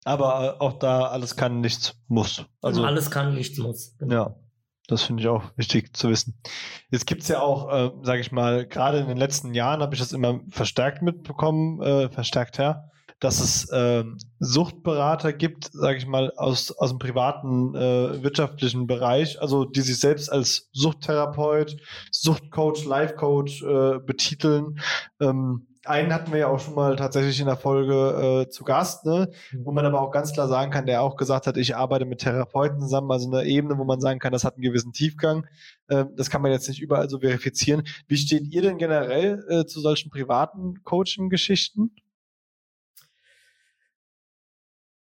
Aber äh, auch da alles kann, nichts muss. Also
Alles kann, nichts muss. Genau.
Ja, das finde ich auch wichtig zu wissen. Jetzt gibt es ja auch, äh, sage ich mal, gerade in den letzten Jahren habe ich das immer verstärkt mitbekommen, äh, verstärkt her, dass es ähm, Suchtberater gibt, sage ich mal, aus, aus dem privaten äh, wirtschaftlichen Bereich, also die sich selbst als Suchttherapeut, Suchtcoach, Lifecoach äh, betiteln. Ähm, einen hatten wir ja auch schon mal tatsächlich in der Folge äh, zu Gast, ne? wo man aber auch ganz klar sagen kann, der auch gesagt hat, ich arbeite mit Therapeuten zusammen, also eine Ebene, wo man sagen kann, das hat einen gewissen Tiefgang. Ähm, das kann man jetzt nicht überall so verifizieren. Wie steht ihr denn generell äh, zu solchen privaten Coaching-Geschichten?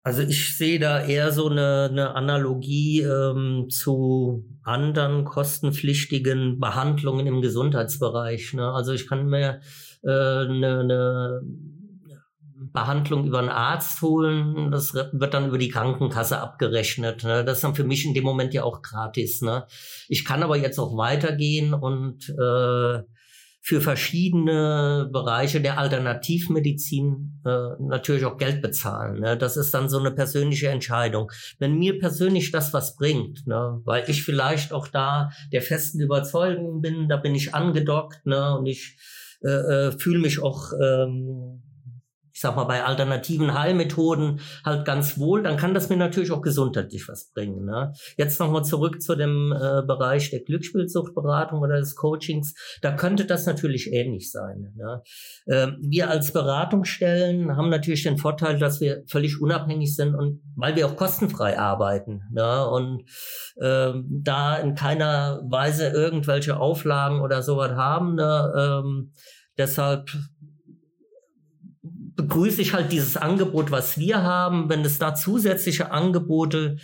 Also ich sehe da eher so eine, eine Analogie ähm, zu anderen kostenpflichtigen Behandlungen im Gesundheitsbereich. Ne? Also ich kann mir äh, eine, eine Behandlung über einen Arzt holen, das wird dann über die Krankenkasse abgerechnet. Ne? Das ist dann für mich in dem Moment ja auch gratis. Ne? Ich kann aber jetzt auch weitergehen und äh, für verschiedene Bereiche der Alternativmedizin äh, natürlich auch Geld bezahlen. Ne? Das ist dann so eine persönliche Entscheidung. Wenn mir persönlich das was bringt, ne? weil ich vielleicht auch da der festen Überzeugung bin, da bin ich angedockt ne? und ich äh, äh fühle mich auch ähm, ich sag mal, bei alternativen Heilmethoden halt ganz wohl, dann kann das mir natürlich auch gesundheitlich was bringen. Ne? Jetzt nochmal zurück zu dem äh, Bereich der Glücksspielsuchtberatung oder des Coachings. Da könnte das natürlich ähnlich sein. Ne? Ähm, wir als Beratungsstellen haben natürlich den Vorteil, dass wir völlig unabhängig sind und weil wir auch kostenfrei arbeiten ne? und ähm, da in keiner Weise irgendwelche Auflagen oder sowas haben. Ne? Ähm, deshalb begrüße ich halt dieses Angebot, was wir haben. Wenn es da zusätzliche Angebote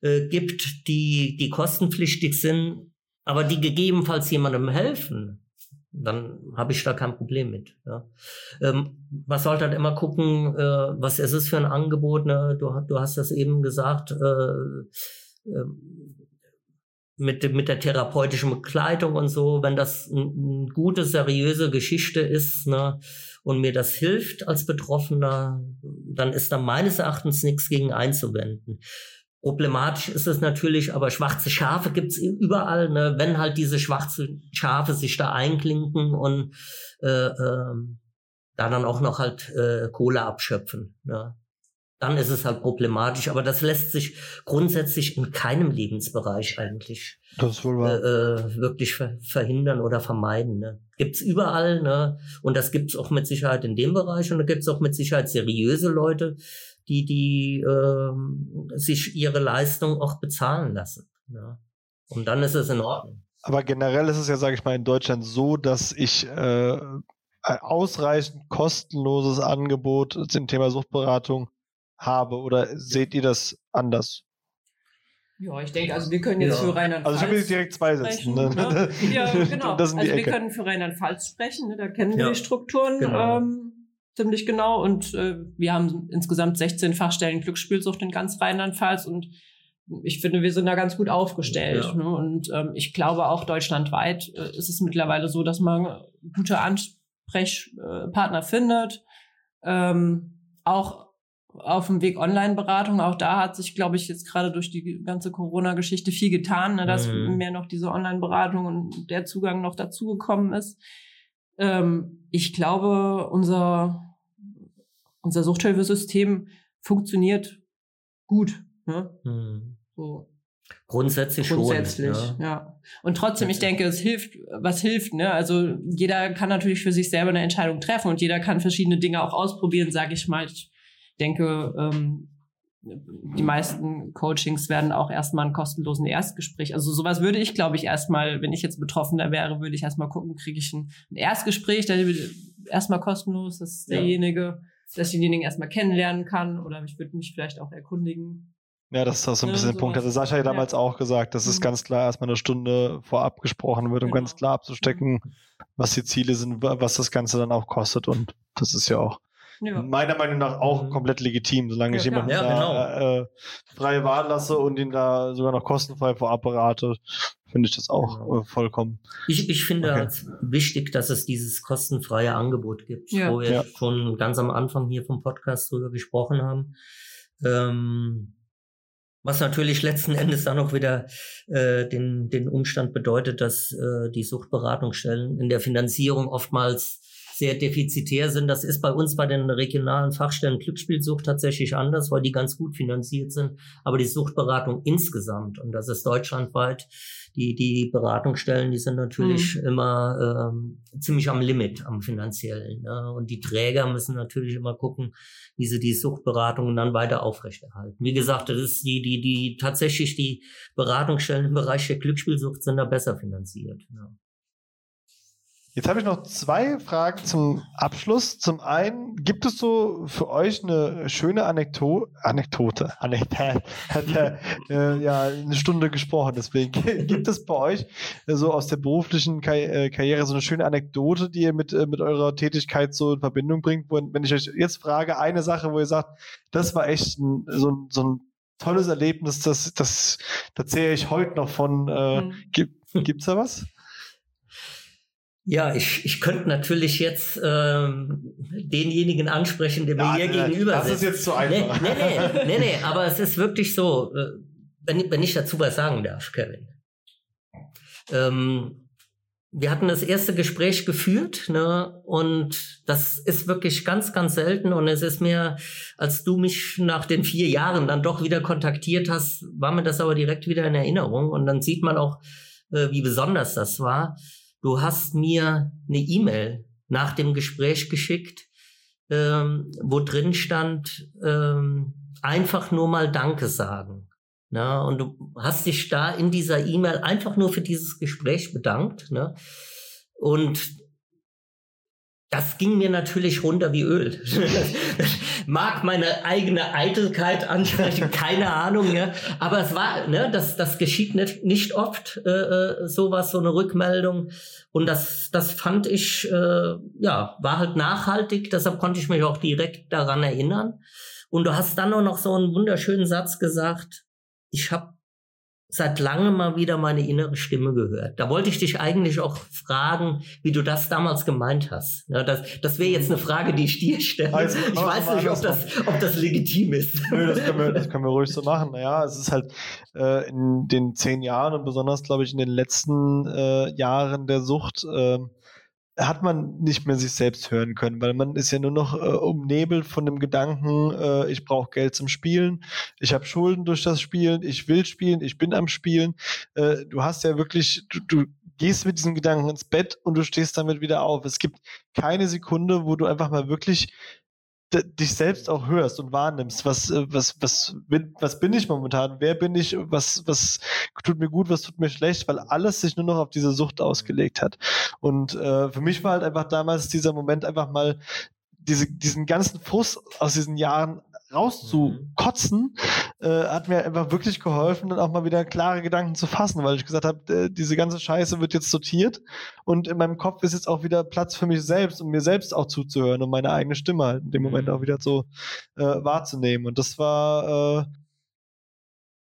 äh, gibt, die, die kostenpflichtig sind, aber die gegebenenfalls jemandem helfen, dann habe ich da kein Problem mit. Ja. Ähm, man sollte halt immer gucken, äh, was ist es für ein Angebot. Ne? Du, du hast das eben gesagt, äh, mit, mit der therapeutischen Begleitung und so, wenn das eine gute, seriöse Geschichte ist, ne, und mir das hilft als Betroffener, dann ist da meines Erachtens nichts gegen einzuwenden. Problematisch ist es natürlich, aber schwarze Schafe gibt's überall. Ne? Wenn halt diese schwarzen Schafe sich da einklinken und äh, äh, da dann auch noch halt äh, Kohle abschöpfen. Ne? Dann ist es halt problematisch. Aber das lässt sich grundsätzlich in keinem Lebensbereich eigentlich
das wohl wahr.
Äh, äh, wirklich ver verhindern oder vermeiden. Ne? Gibt's überall, ne? Und das gibt's auch mit Sicherheit in dem Bereich und da gibt's auch mit Sicherheit seriöse Leute, die die äh, sich ihre Leistung auch bezahlen lassen. Ne? Und dann ist es in Ordnung.
Aber generell ist es ja, sage ich mal, in Deutschland so, dass ich äh, ausreichend kostenloses Angebot zum Thema Suchtberatung habe oder seht ihr das anders?
Ja, ich denke, also wir können jetzt
Ja.
für Rheinland-Pfalz.
Also ich habe jetzt direkt zwei
sprechen,
Ne?
ne? (laughs) Ja, genau. Also wir
Ecke.
können für Rheinland-Pfalz sprechen, ne? da kennen wir
Ja.
die Strukturen
Genau.
ähm, ziemlich genau und äh, wir haben insgesamt 16 Fachstellen Glücksspielsucht in ganz Rheinland-Pfalz und ich finde, wir sind da ganz gut aufgestellt.
Ja.
Ne? Und ähm, ich glaube auch deutschlandweit äh, ist es mittlerweile so, dass man gute Ansprechpartner findet. Ähm, auch auf dem Weg Online-Beratung, auch da hat sich, glaube ich, jetzt gerade durch die ganze Corona-Geschichte viel getan, ne, dass
Mhm.
mehr noch diese Online-Beratung und der Zugang noch dazugekommen ist. Ähm, ich glaube, unser, unser Suchthilfesystem funktioniert gut. Ne?
Hm.
So
Grundsätzlich,
grundsätzlich,
schon. ne?
ja. Und trotzdem, ich denke, es hilft, was hilft, ne? Also jeder kann natürlich für sich selber eine Entscheidung treffen und jeder kann verschiedene Dinge auch ausprobieren, sage ich mal. Ich denke, ähm, die meisten Coachings werden auch erstmal einen kostenlosen Erstgespräch. Also sowas würde ich, glaube ich, erstmal, wenn ich jetzt Betroffener wäre, würde ich erstmal gucken, kriege ich ein, ein Erstgespräch, der erstmal kostenlos, dass
Ja.
derjenige, dass ich denjenigen erstmal kennenlernen kann oder ich würde mich vielleicht auch erkundigen.
Ja, das ist auch so ein
Ja,
bisschen der Punkt. Hatte Sascha ja damals
Ja.
auch gesagt, dass es
Mhm.
ganz klar erstmal eine Stunde vorab gesprochen wird, um
Genau.
ganz klar abzustecken, was die Ziele sind, wa- was das Ganze dann auch kostet. Und das ist ja auch
Ja.
meiner Meinung nach auch
Mhm.
komplett legitim, solange
Ja,
ich jemanden.
Ja,
da äh, freie Wahl lasse und ihn da sogar noch kostenfrei vorab berate, finde ich das auch
Genau.
äh, vollkommen.
Ich, ich finde
Okay.
halt wichtig, dass es dieses kostenfreie Angebot gibt,
Ja.
wo wir
Ja.
schon ganz am Anfang hier vom Podcast drüber gesprochen haben. Ähm, was natürlich letzten Endes dann auch wieder äh, den, den Umstand bedeutet, dass äh, die Suchtberatungsstellen in der Finanzierung oftmals sehr defizitär sind. Das ist bei uns bei den regionalen Fachstellen Glücksspielsucht tatsächlich anders, weil die ganz gut finanziert sind. Aber die Suchtberatung insgesamt, und das ist deutschlandweit, die, die Beratungsstellen, die sind natürlich immer ähm, ziemlich am Limit, am finanziellen. Ne? Und die Träger müssen natürlich immer gucken, wie sie die Suchtberatungen dann weiter aufrechterhalten. Wie gesagt, das ist die, die, die tatsächlich die Beratungsstellen im Bereich der Glücksspielsucht sind da besser finanziert. Ne?
Jetzt habe ich noch zwei Fragen zum Abschluss. Zum einen, gibt es so für euch eine schöne Anekdote? Anekdote, (laughs) Anekdote, äh, ja eine Stunde gesprochen, deswegen (laughs) gibt es bei euch äh, so aus der beruflichen Kar äh, Karriere so eine schöne Anekdote, die ihr mit, mit eurer Tätigkeit so in Verbindung bringt? Wenn ich euch jetzt frage, eine Sache, wo ihr sagt, das war echt ein, so, ein, so ein tolles Erlebnis, das, das, da zähle ich heute noch von. Äh,
Mhm.
gibt, gibt's da was?
Ja, ich, ich könnte natürlich jetzt ähm, denjenigen ansprechen, der mir
Ja,
hier
nein, nein,
gegenüber
das
sitzt.
ist jetzt zu
Nee,
einfach.
nee, nee, (laughs) nee, nee, aber es ist wirklich so, äh, wenn, wenn ich dazu was sagen darf, Kevin. Ähm, wir hatten das erste Gespräch geführt, ne, und das ist wirklich ganz, ganz selten. Und es ist mir, als du mich nach den vier Jahren dann doch wieder kontaktiert hast, war mir das aber direkt wieder in Erinnerung. Und dann sieht man auch, äh, wie besonders das war. Du hast mir eine E-Mail nach dem Gespräch geschickt, ähm, wo drin stand, ähm, einfach nur mal Danke sagen. Na, und du hast dich da in dieser E-Mail einfach nur für dieses Gespräch bedankt. Ne? Und das ging mir natürlich runter wie Öl. (laughs) Mag meine eigene Eitelkeit ansprechen, (laughs) keine Ahnung, ja. Aber es war, ne, das, das geschieht nicht, nicht oft, äh, äh, sowas, so eine Rückmeldung. Und das, das fand ich, äh, ja, war halt nachhaltig, deshalb konnte ich mich auch direkt daran erinnern. Und du hast dann auch noch so einen wunderschönen Satz gesagt, ich habe seit langem mal wieder meine innere Stimme gehört. Da wollte ich dich eigentlich auch fragen, wie du das damals gemeint hast. Ja, das das wäre jetzt eine Frage, die ich dir stelle.
Also,
ich weiß nicht, ob das, ob das legitim ist.
Nö, das können, wir, das können wir ruhig so machen. Naja, es ist halt äh, in den zehn Jahren und besonders, glaube ich, in den letzten äh, Jahren der Sucht äh, hat man nicht mehr sich selbst hören können, weil man ist ja nur noch äh, umnebelt von dem Gedanken, äh, ich brauche Geld zum Spielen, ich habe Schulden durch das Spielen, ich will spielen, ich bin am Spielen. Äh, du hast ja wirklich, du, du gehst mit diesem Gedanken ins Bett und du stehst damit wieder auf. Es gibt keine Sekunde, wo du einfach mal wirklich dich selbst auch hörst und wahrnimmst, was, äh, was, was, bin, was bin ich momentan, wer bin ich, was, was tut mir gut, was tut mir schlecht, weil alles sich nur noch auf diese Sucht ausgelegt hat. Und äh, für mich war halt einfach damals dieser Moment einfach mal diese, diesen ganzen Frust aus diesen Jahren rauszukotzen, äh, hat mir einfach wirklich geholfen, dann auch mal wieder klare Gedanken zu fassen, weil ich gesagt habe, äh, diese ganze Scheiße wird jetzt sortiert und in meinem Kopf ist jetzt auch wieder Platz für mich selbst, um mir selbst auch zuzuhören und meine eigene Stimme halt in dem Moment
Mhm.
auch wieder so äh, wahrzunehmen. Und das war, äh,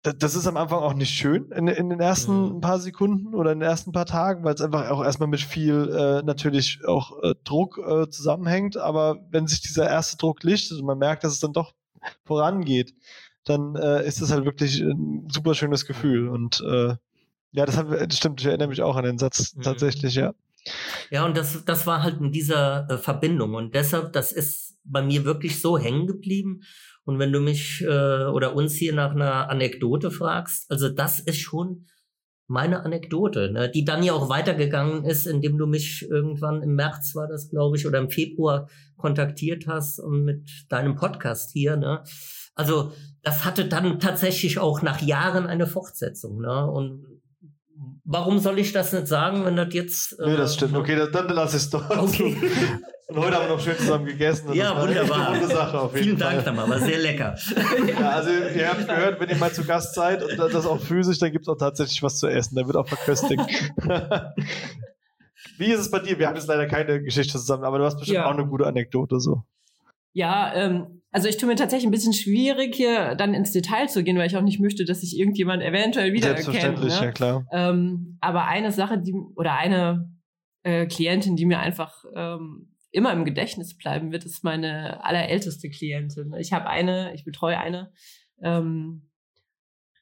da- das ist am Anfang auch nicht schön in, in den ersten
Mhm.
paar Sekunden oder in den ersten paar Tagen, weil es einfach auch erstmal mit viel äh, natürlich auch äh, Druck zusammenhängt. Aber wenn sich dieser erste Druck lichtet und man merkt, dass es dann doch vorangeht, dann äh, ist das halt wirklich ein super schönes Gefühl. Und äh, ja, das, hat, das stimmt, ich erinnere mich auch an den Satz
Mhm.
tatsächlich, ja.
Ja, und das, das war halt in dieser äh, Verbindung. Und deshalb, das ist bei mir wirklich so hängen geblieben. Und wenn du mich äh, oder uns hier nach einer Anekdote fragst, also das ist schon meine Anekdote, ne, die dann ja auch weitergegangen ist, indem du mich irgendwann im März war das, glaube ich, oder im Februar kontaktiert hast und mit deinem Podcast hier. Ne. Also das hatte dann tatsächlich auch nach Jahren eine Fortsetzung. Ne. Und warum soll ich das nicht sagen, wenn das jetzt...
Nee, das
äh,
stimmt. Okay, das, dann lasse ich es doch.
Okay. (laughs)
Und heute haben wir noch schön zusammen gegessen.
Ja,
das war
wunderbar.
Eine gute Sache auf jeden
Vielen
Fall.
Dank, Tamara, war sehr lecker. (laughs)
Ja, also ihr habt gehört, wenn ihr mal zu Gast seid und das auch physisch, dann gibt es auch tatsächlich was zu essen. Da wird auch verköstigt. (laughs) Wie ist es bei dir? Wir haben jetzt leider keine Geschichte zusammen, aber du hast bestimmt
Ja.
auch eine gute Anekdote so.
Ja, ähm, also ich tue mir tatsächlich ein bisschen schwierig, hier dann ins Detail zu gehen, weil ich auch nicht möchte, dass sich irgendjemand eventuell wiedererkennt.
Selbstverständlich,
Ne?
ja klar.
Ähm, aber eine Sache, die oder eine äh, Klientin, die mir einfach ähm, immer im Gedächtnis bleiben wird, ist meine allerälteste Klientin. Ich habe eine, ich betreue eine ähm,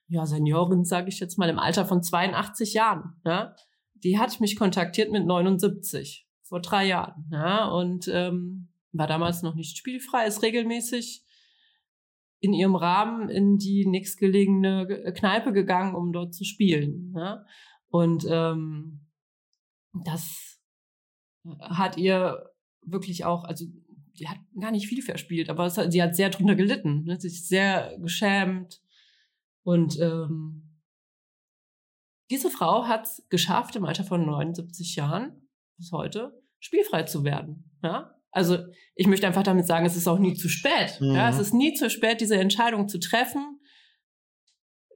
ja, Seniorin, sage ich jetzt mal, im Alter von 82 Jahren. Ja? Die hat mich kontaktiert mit 79, vor drei Jahren. Ja? Und ähm, war damals noch nicht spielfrei, ist regelmäßig in ihrem Rahmen in die nächstgelegene Ge- Kneipe gegangen, um dort zu spielen. Ja? Und ähm, das hat ihr wirklich auch, also die hat gar nicht viel verspielt, aber hat, sie hat sehr drunter gelitten, ne? sich sehr geschämt. Und ähm, diese Frau hat es geschafft, im Alter von 79 Jahren bis heute spielfrei zu werden. Ja? Also ich möchte einfach damit sagen, es ist auch nie zu spät.
Mhm.
Ja? Es ist nie zu spät, diese Entscheidung zu treffen,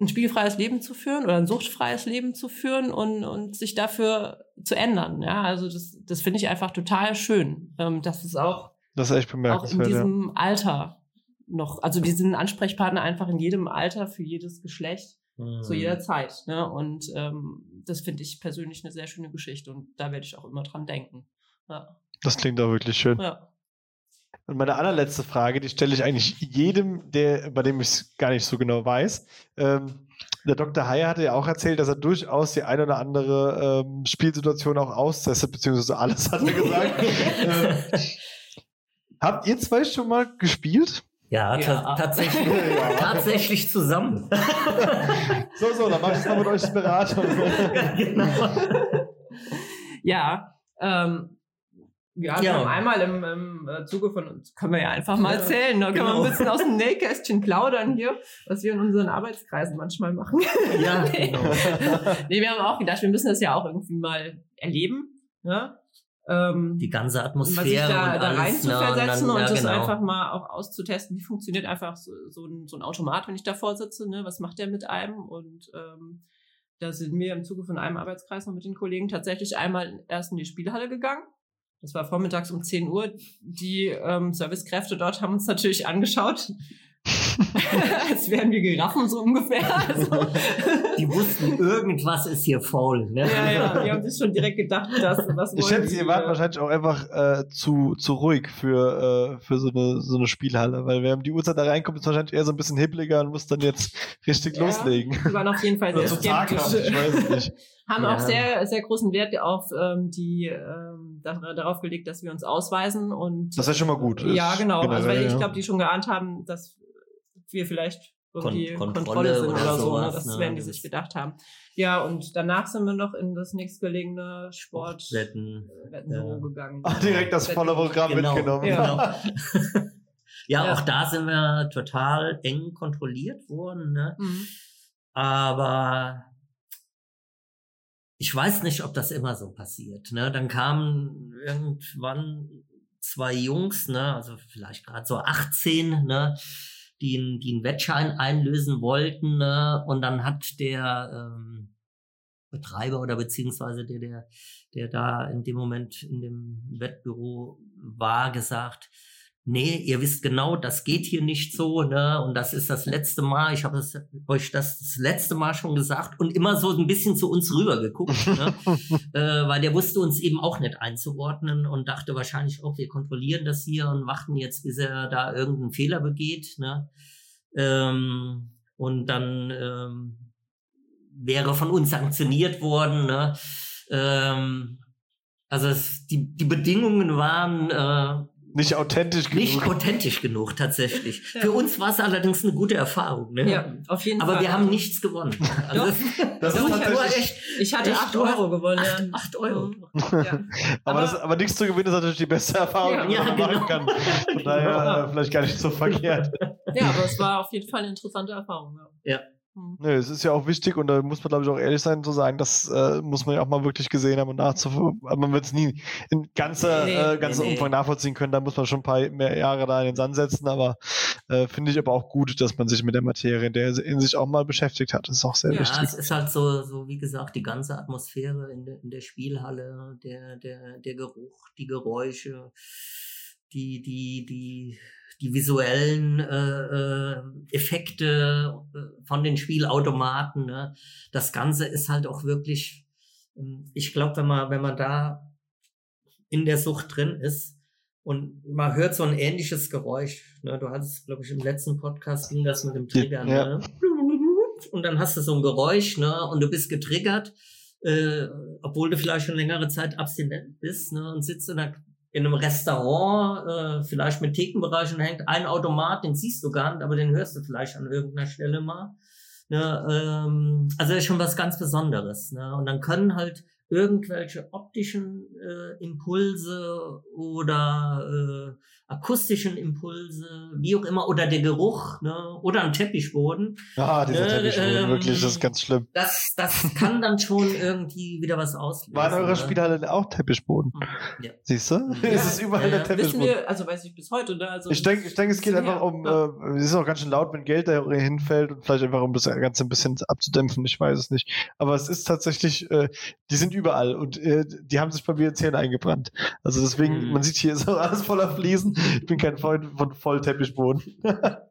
ein spielfreies Leben zu führen oder ein suchtfreies Leben zu führen und, und sich dafür zu ändern. Ja, also das, das finde ich einfach total schön, ähm, dass es auch,
Das ist echt
auch in
bemerkenswert. ja.
diesem Alter noch, also wir sind Ansprechpartner einfach in jedem Alter für jedes Geschlecht
Mhm.
zu jeder Zeit. Ne? Und ähm, das finde ich persönlich eine sehr schöne Geschichte und da werde ich auch immer dran denken. Ja.
Das klingt auch wirklich schön.
ja.
Und meine allerletzte Frage, die stelle ich eigentlich jedem, der, bei dem ich es gar nicht so genau weiß. Ähm, der Dr. Heyer hatte ja auch erzählt, dass er durchaus die eine oder andere ähm, Spielsituation auch austestet, beziehungsweise alles hat er gesagt. (laughs) ähm, habt ihr zwei schon mal gespielt?
Ja, ta
Ja.
tatsächlich, (laughs)
Ja.
tatsächlich zusammen.
So, so, dann mach ich mal mit euch Beratung. (laughs)
genau.
Ja, ähm, ja,
Ja.
einmal im, im äh, Zuge von uns, können wir ja einfach mal
Ja,
erzählen, da können wir
genau.
ein bisschen aus dem Nähkästchen plaudern hier, was wir in unseren Arbeitskreisen manchmal machen.
Ja, (laughs) genau.
nee, wir haben auch gedacht, wir müssen das ja auch irgendwie mal erleben. Ja? Ähm,
Die ganze Atmosphäre
da,
und
da rein
alles.
zu
ne,
versetzen
dann-
und
ja,
das
genau.
einfach mal auch auszutesten, wie funktioniert einfach so, so, ein, so ein Automat, wenn ich davor sitze, ne? was macht der mit einem und ähm, da sind wir im Zuge von einem Arbeitskreis noch mit den Kollegen tatsächlich einmal erst in die Spielhalle gegangen. Das war vormittags um 10 Uhr. Die ähm, Servicekräfte dort haben uns natürlich angeschaut, (laughs) als wären wir Giraffen so ungefähr. Also,
Die wussten, irgendwas ist hier faul. Ne?
ja, ja, die haben sich schon direkt gedacht, dass was
Ich
wollen
schätze,
die,
ihr wart
äh,
wahrscheinlich auch einfach äh, zu, zu ruhig für, äh, für so, eine, so eine Spielhalle, weil wer um die Uhrzeit da reinkommt, ist wahrscheinlich eher so ein bisschen hibbeliger und muss dann jetzt richtig
Ja.
loslegen.
Die waren auf jeden Fall sehr skeptisch.
ich weiß es nicht. (laughs)
haben
Ja.
auch sehr, sehr großen Wert auf ähm, die ähm, da- darauf gelegt, dass wir uns ausweisen und
Das ist ja schon mal gut.
ja genau, also weil
generell,
ich glaube, die schon geahnt haben, dass wir vielleicht irgendwie
Kon-
Kontrolle,
Kontrolle
sind
oder
oder, so, ne?
sowas,
das
ne?
werden die sich gedacht haben. Ja, und danach sind wir noch in das nächstgelegene Sport
Wetten.
Wettenbüro
Ja.
gegangen.
Ach, direkt das volle Programm
Genau,
mitgenommen.
Ja.
genau. (laughs) ja,
Ja.
auch da sind wir total eng kontrolliert worden. Ne?
Mhm.
Aber ich weiß nicht, ob das immer so passiert. Ne? Dann kamen irgendwann zwei Jungs, ne, also vielleicht gerade so 18, ne, die, die einen Wettschein einlösen wollten, ne, und dann hat der ähm, Betreiber oder beziehungsweise der, der, der da in dem Moment in dem Wettbüro war, gesagt, nee, ihr wisst genau, das geht hier nicht so, ne? Und das ist das letzte Mal, ich habe euch das das letzte Mal schon gesagt und immer so ein bisschen zu uns rüber geguckt, ne? (laughs) äh, weil der wusste uns eben auch nicht einzuordnen und dachte wahrscheinlich auch, wir kontrollieren das hier und warten jetzt, bis er da irgendeinen Fehler begeht, ne? Ähm, und dann ähm, wäre von uns sanktioniert worden, ne? Ähm, also es, die, die Bedingungen waren äh,
Nicht authentisch genug.
nicht authentisch genug tatsächlich. (laughs)
Ja.
Für uns war es allerdings eine gute Erfahrung. Ne?
Ja, auf jeden
Aber
Fall.
wir haben nichts gewonnen. Also, (laughs)
Das ist tatsächlich-
echt
ich hatte
Echt?
8
Du hast
Euro gewonnen.
acht,
ja.
acht Euro.
Mhm. (laughs) Ja.
aber,
Aber-
das, aber nichts zu gewinnen ist natürlich die beste Erfahrung,
Ja,
die man
ja,
machen
genau.
kann. Von daher äh, vielleicht gar nicht so verkehrt.
ja, aber es war auf jeden Fall eine interessante Erfahrung. Ja.
Ja.
Mhm.
Nö, es ist ja auch wichtig und da muss man, glaube ich, auch ehrlich sein zu sagen, das äh, muss man ja auch mal wirklich gesehen haben und nachzuvollziehen. Man wird es nie in ganzer,
Nee,
äh, ganzen
nee, nee.
Umfang nachvollziehen können. Da muss man schon ein paar mehr Jahre da in den Sand setzen. Aber äh, finde ich aber auch gut, dass man sich mit der Materie in, der, in sich auch mal beschäftigt hat. Das ist auch sehr
Ja,
wichtig.
es ist halt so, so wie gesagt, die ganze Atmosphäre in der, in der Spielhalle, der, der, der Geruch, die Geräusche, die, die, die, die visuellen äh, äh, Effekte äh, von den Spielautomaten. Ne? Das Ganze ist halt auch wirklich, ähm, ich glaube, wenn man, wenn man da in der Sucht drin ist und man hört so ein ähnliches Geräusch. Ne? Du hattest, glaube ich, im letzten Podcast ging das mit dem Trigger.
Ja.
Ne? Und dann hast du so ein Geräusch, ne? Und du bist getriggert, äh, obwohl du vielleicht schon längere Zeit abstinent bist, ne? Und sitzt in, einer, in einem Restaurant, äh, vielleicht mit Thekenbereich und hängt ein Automat, den siehst du gar nicht, aber den hörst du vielleicht an irgendeiner Stelle mal. Ne? Ähm, also ist schon was ganz Besonderes. Ne? Und dann können halt irgendwelche optischen äh, Impulse oder äh, akustischen Impulse, wie auch immer, oder der Geruch, ne, oder ein Teppichboden.
Ah, dieser
Äh,
Teppichboden,
ähm,
wirklich, das ist ganz schlimm.
Das, das kann dann schon irgendwie wieder was auslösen.
War in eurer
ne?
Spielhalle auch Teppichboden?
Ja.
Siehst du?
Ja. (laughs)
es ist überall der
Wissen
Teppichboden.
wir, also weiß ich bis heute, ne? Also
Ich denke, ich denke, es geht
Ja,
einfach um,
ja.
äh, es ist auch ganz schön laut, wenn Geld da hinfällt und vielleicht einfach um das Ganze ein bisschen abzudämpfen, ich weiß es nicht. Aber es ist tatsächlich, äh, die sind überall und äh, die haben sich bei mir in Zähne eingebrannt. Also deswegen,
Mhm.
man sieht hier ist auch alles voller Fliesen. Ich bin kein Freund von Vollteppichboden. (laughs)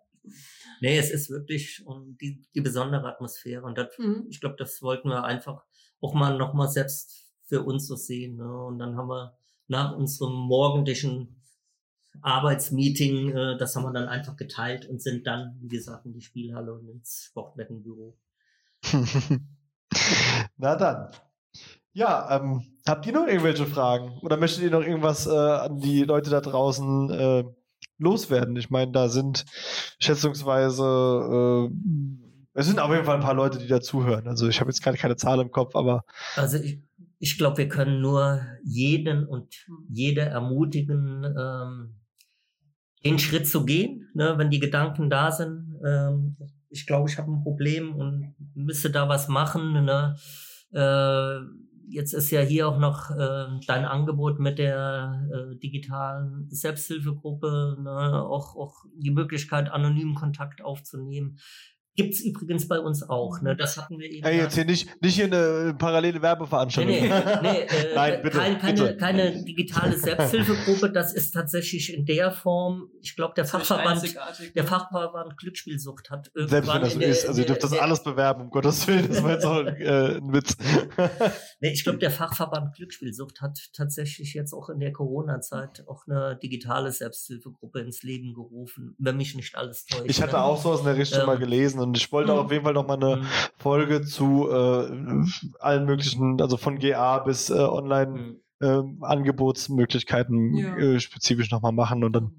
Nee, es ist wirklich um, die, die besondere Atmosphäre. Und das,
Mhm.
ich glaube, das wollten wir einfach auch mal nochmal selbst für uns so sehen. Ne? Und dann haben wir nach unserem morgendlichen Arbeitsmeeting, äh, das haben wir dann einfach geteilt und sind dann, wie gesagt, in die Spielhalle und ins Sportwettenbüro. (laughs)
Na dann. Ja, ähm, habt ihr noch irgendwelche Fragen? Oder möchtet ihr noch irgendwas äh, an die Leute da draußen äh, loswerden? Ich meine, da sind schätzungsweise, äh, es sind auf jeden Fall ein paar Leute, die da zuhören. Also ich habe jetzt gerade keine Zahl im Kopf, aber
Also ich, ich glaube, wir können nur jeden und jede ermutigen, ähm, den Schritt zu gehen, ne, wenn die Gedanken da sind. Ähm, ich glaube, ich habe ein Problem und müsste da was machen. Ne? Äh, jetzt ist ja hier auch noch äh, dein Angebot mit der äh, digitalen Selbsthilfegruppe, ne? auch, auch die Möglichkeit, anonymen Kontakt aufzunehmen. Gibt's übrigens bei uns auch. Ne? Das hatten wir eben.
ey,
ja-
jetzt hier nicht, nicht hier eine parallele Werbeveranstaltung.
Nee, nee, nee äh, (laughs)
Nein, bitte,
kein, keine,
bitte.
keine digitale Selbsthilfegruppe, das ist tatsächlich in der Form, ich glaube, der Fachverband, der
ne?
Fachverband Glücksspielsucht hat
Selbst wenn
irgendwann
das so
in der-
ist. Also ihr dürft das
der-
alles bewerben, um Gottes Willen. Das war jetzt auch äh, ein Witz. (laughs)
Nee, ich glaube, der Fachverband Glücksspielsucht hat tatsächlich jetzt auch in der Corona-Zeit auch eine digitale Selbsthilfegruppe ins Leben gerufen, wenn mich nicht alles täuscht.
Ich hatte
ne?
auch sowas in der Richtung
Ähm,
mal gelesen und ich wollte
mhm.
auf jeden Fall noch mal eine
Mhm.
Folge zu äh, allen möglichen, also von GA bis äh, online
Mhm.
Angebotsmöglichkeiten
Ja.
äh, spezifisch nochmal machen und dann,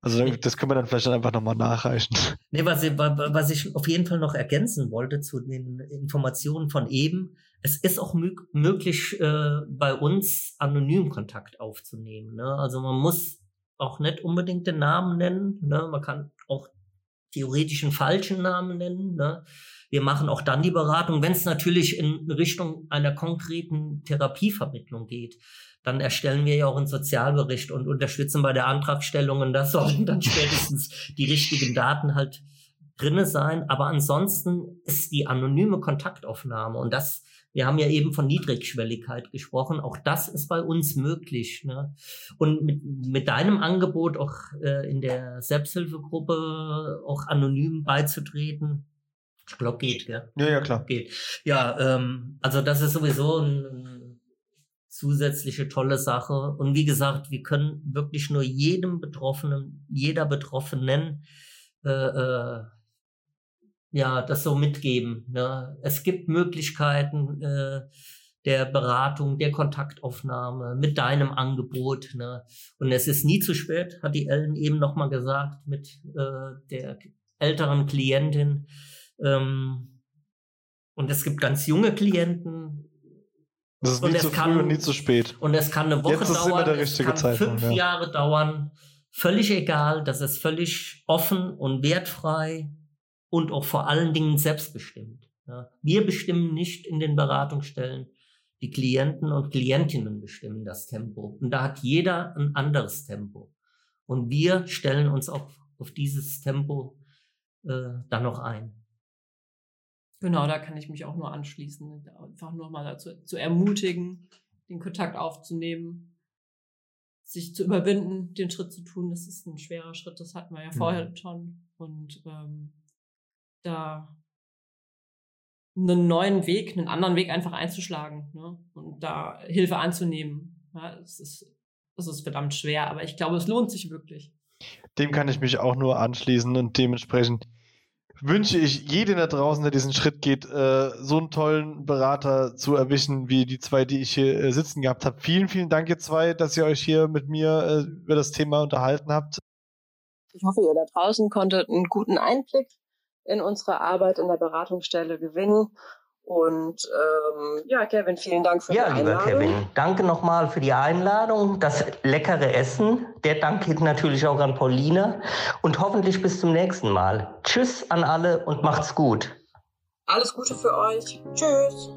also das können wir dann vielleicht dann einfach nochmal nachreichen.
Nee, was ich, wa- wa- was ich auf jeden Fall noch ergänzen wollte zu den Informationen von eben, es ist auch mö möglich, äh, bei uns anonym Kontakt aufzunehmen. Ne? Also man muss auch nicht unbedingt den Namen nennen. Ne? Man kann auch theoretisch einen falschen Namen nennen. Ne? Wir machen auch dann die Beratung, wenn es natürlich in Richtung einer konkreten Therapievermittlung geht. Dann erstellen wir ja auch einen Sozialbericht und unterstützen bei der Antragstellung und das sollen dann spätestens die richtigen Daten halt drinne sein. Aber ansonsten ist die anonyme Kontaktaufnahme und das, wir haben ja eben von Niedrigschwelligkeit gesprochen, auch das ist bei uns möglich. Ne? Und mit, mit deinem Angebot auch äh, in der Selbsthilfegruppe auch anonym beizutreten, ich glaube, geht, gell?
Ja, ja, klar.
geht. Ja, ähm, also das ist sowieso ein, zusätzliche tolle Sache. Und wie gesagt, wir können wirklich nur jedem Betroffenen, jeder Betroffenen äh, äh, ja, das so mitgeben. Ne? Es gibt Möglichkeiten äh, der Beratung, der Kontaktaufnahme mit deinem Angebot. Ne? Und es ist nie zu spät, hat die Ellen eben nochmal gesagt, mit äh, der älteren Klientin. Ähm, und es gibt ganz junge Klienten.
Das ist
Und
nie
es
zu früh
kann-
und nie zu spät.
Und es kann eine Woche
Jetzt ist immer
dauern,
der
es
richtige
kann
Zeitpunkt,
fünf
ja.
Jahre dauern. Völlig egal, das ist völlig offen und wertfrei und auch vor allen Dingen selbstbestimmt. Ja. Wir bestimmen nicht in den Beratungsstellen, die Klienten und Klientinnen bestimmen das Tempo. Und da hat jeder ein anderes Tempo. Und wir stellen uns auch auf dieses Tempo äh, dann noch ein.
Genau, da kann ich mich auch nur anschließen. Einfach nur mal dazu zu ermutigen, den Kontakt aufzunehmen, sich zu überwinden, den Schritt zu tun. Das ist ein schwerer Schritt, das hatten wir ja vorher
Mhm.
schon. Und ähm, da einen neuen Weg, einen anderen Weg einfach einzuschlagen ne? und da Hilfe anzunehmen. Ja, es, ist, es ist verdammt schwer, aber ich glaube, es lohnt sich wirklich.
Dem kann ich mich auch nur anschließen und dementsprechend wünsche ich jedem da draußen, der diesen Schritt geht, äh, so einen tollen Berater zu erwischen, wie die zwei, die ich hier äh, sitzen gehabt habe. Vielen, vielen Dank, ihr zwei, dass ihr euch hier mit mir äh, über das Thema unterhalten habt.
Ich hoffe, ihr da draußen konntet einen guten Einblick in unsere Arbeit in der Beratungsstelle gewinnen
Und ähm, ja, Kevin, vielen Dank für
Ja,
die
lieber
Einladung.
Kevin, danke nochmal für die Einladung, das leckere Essen. Der Dank geht natürlich auch an Paulina und hoffentlich bis zum nächsten Mal. Tschüss an alle und macht's gut.
Alles Gute für euch. Tschüss.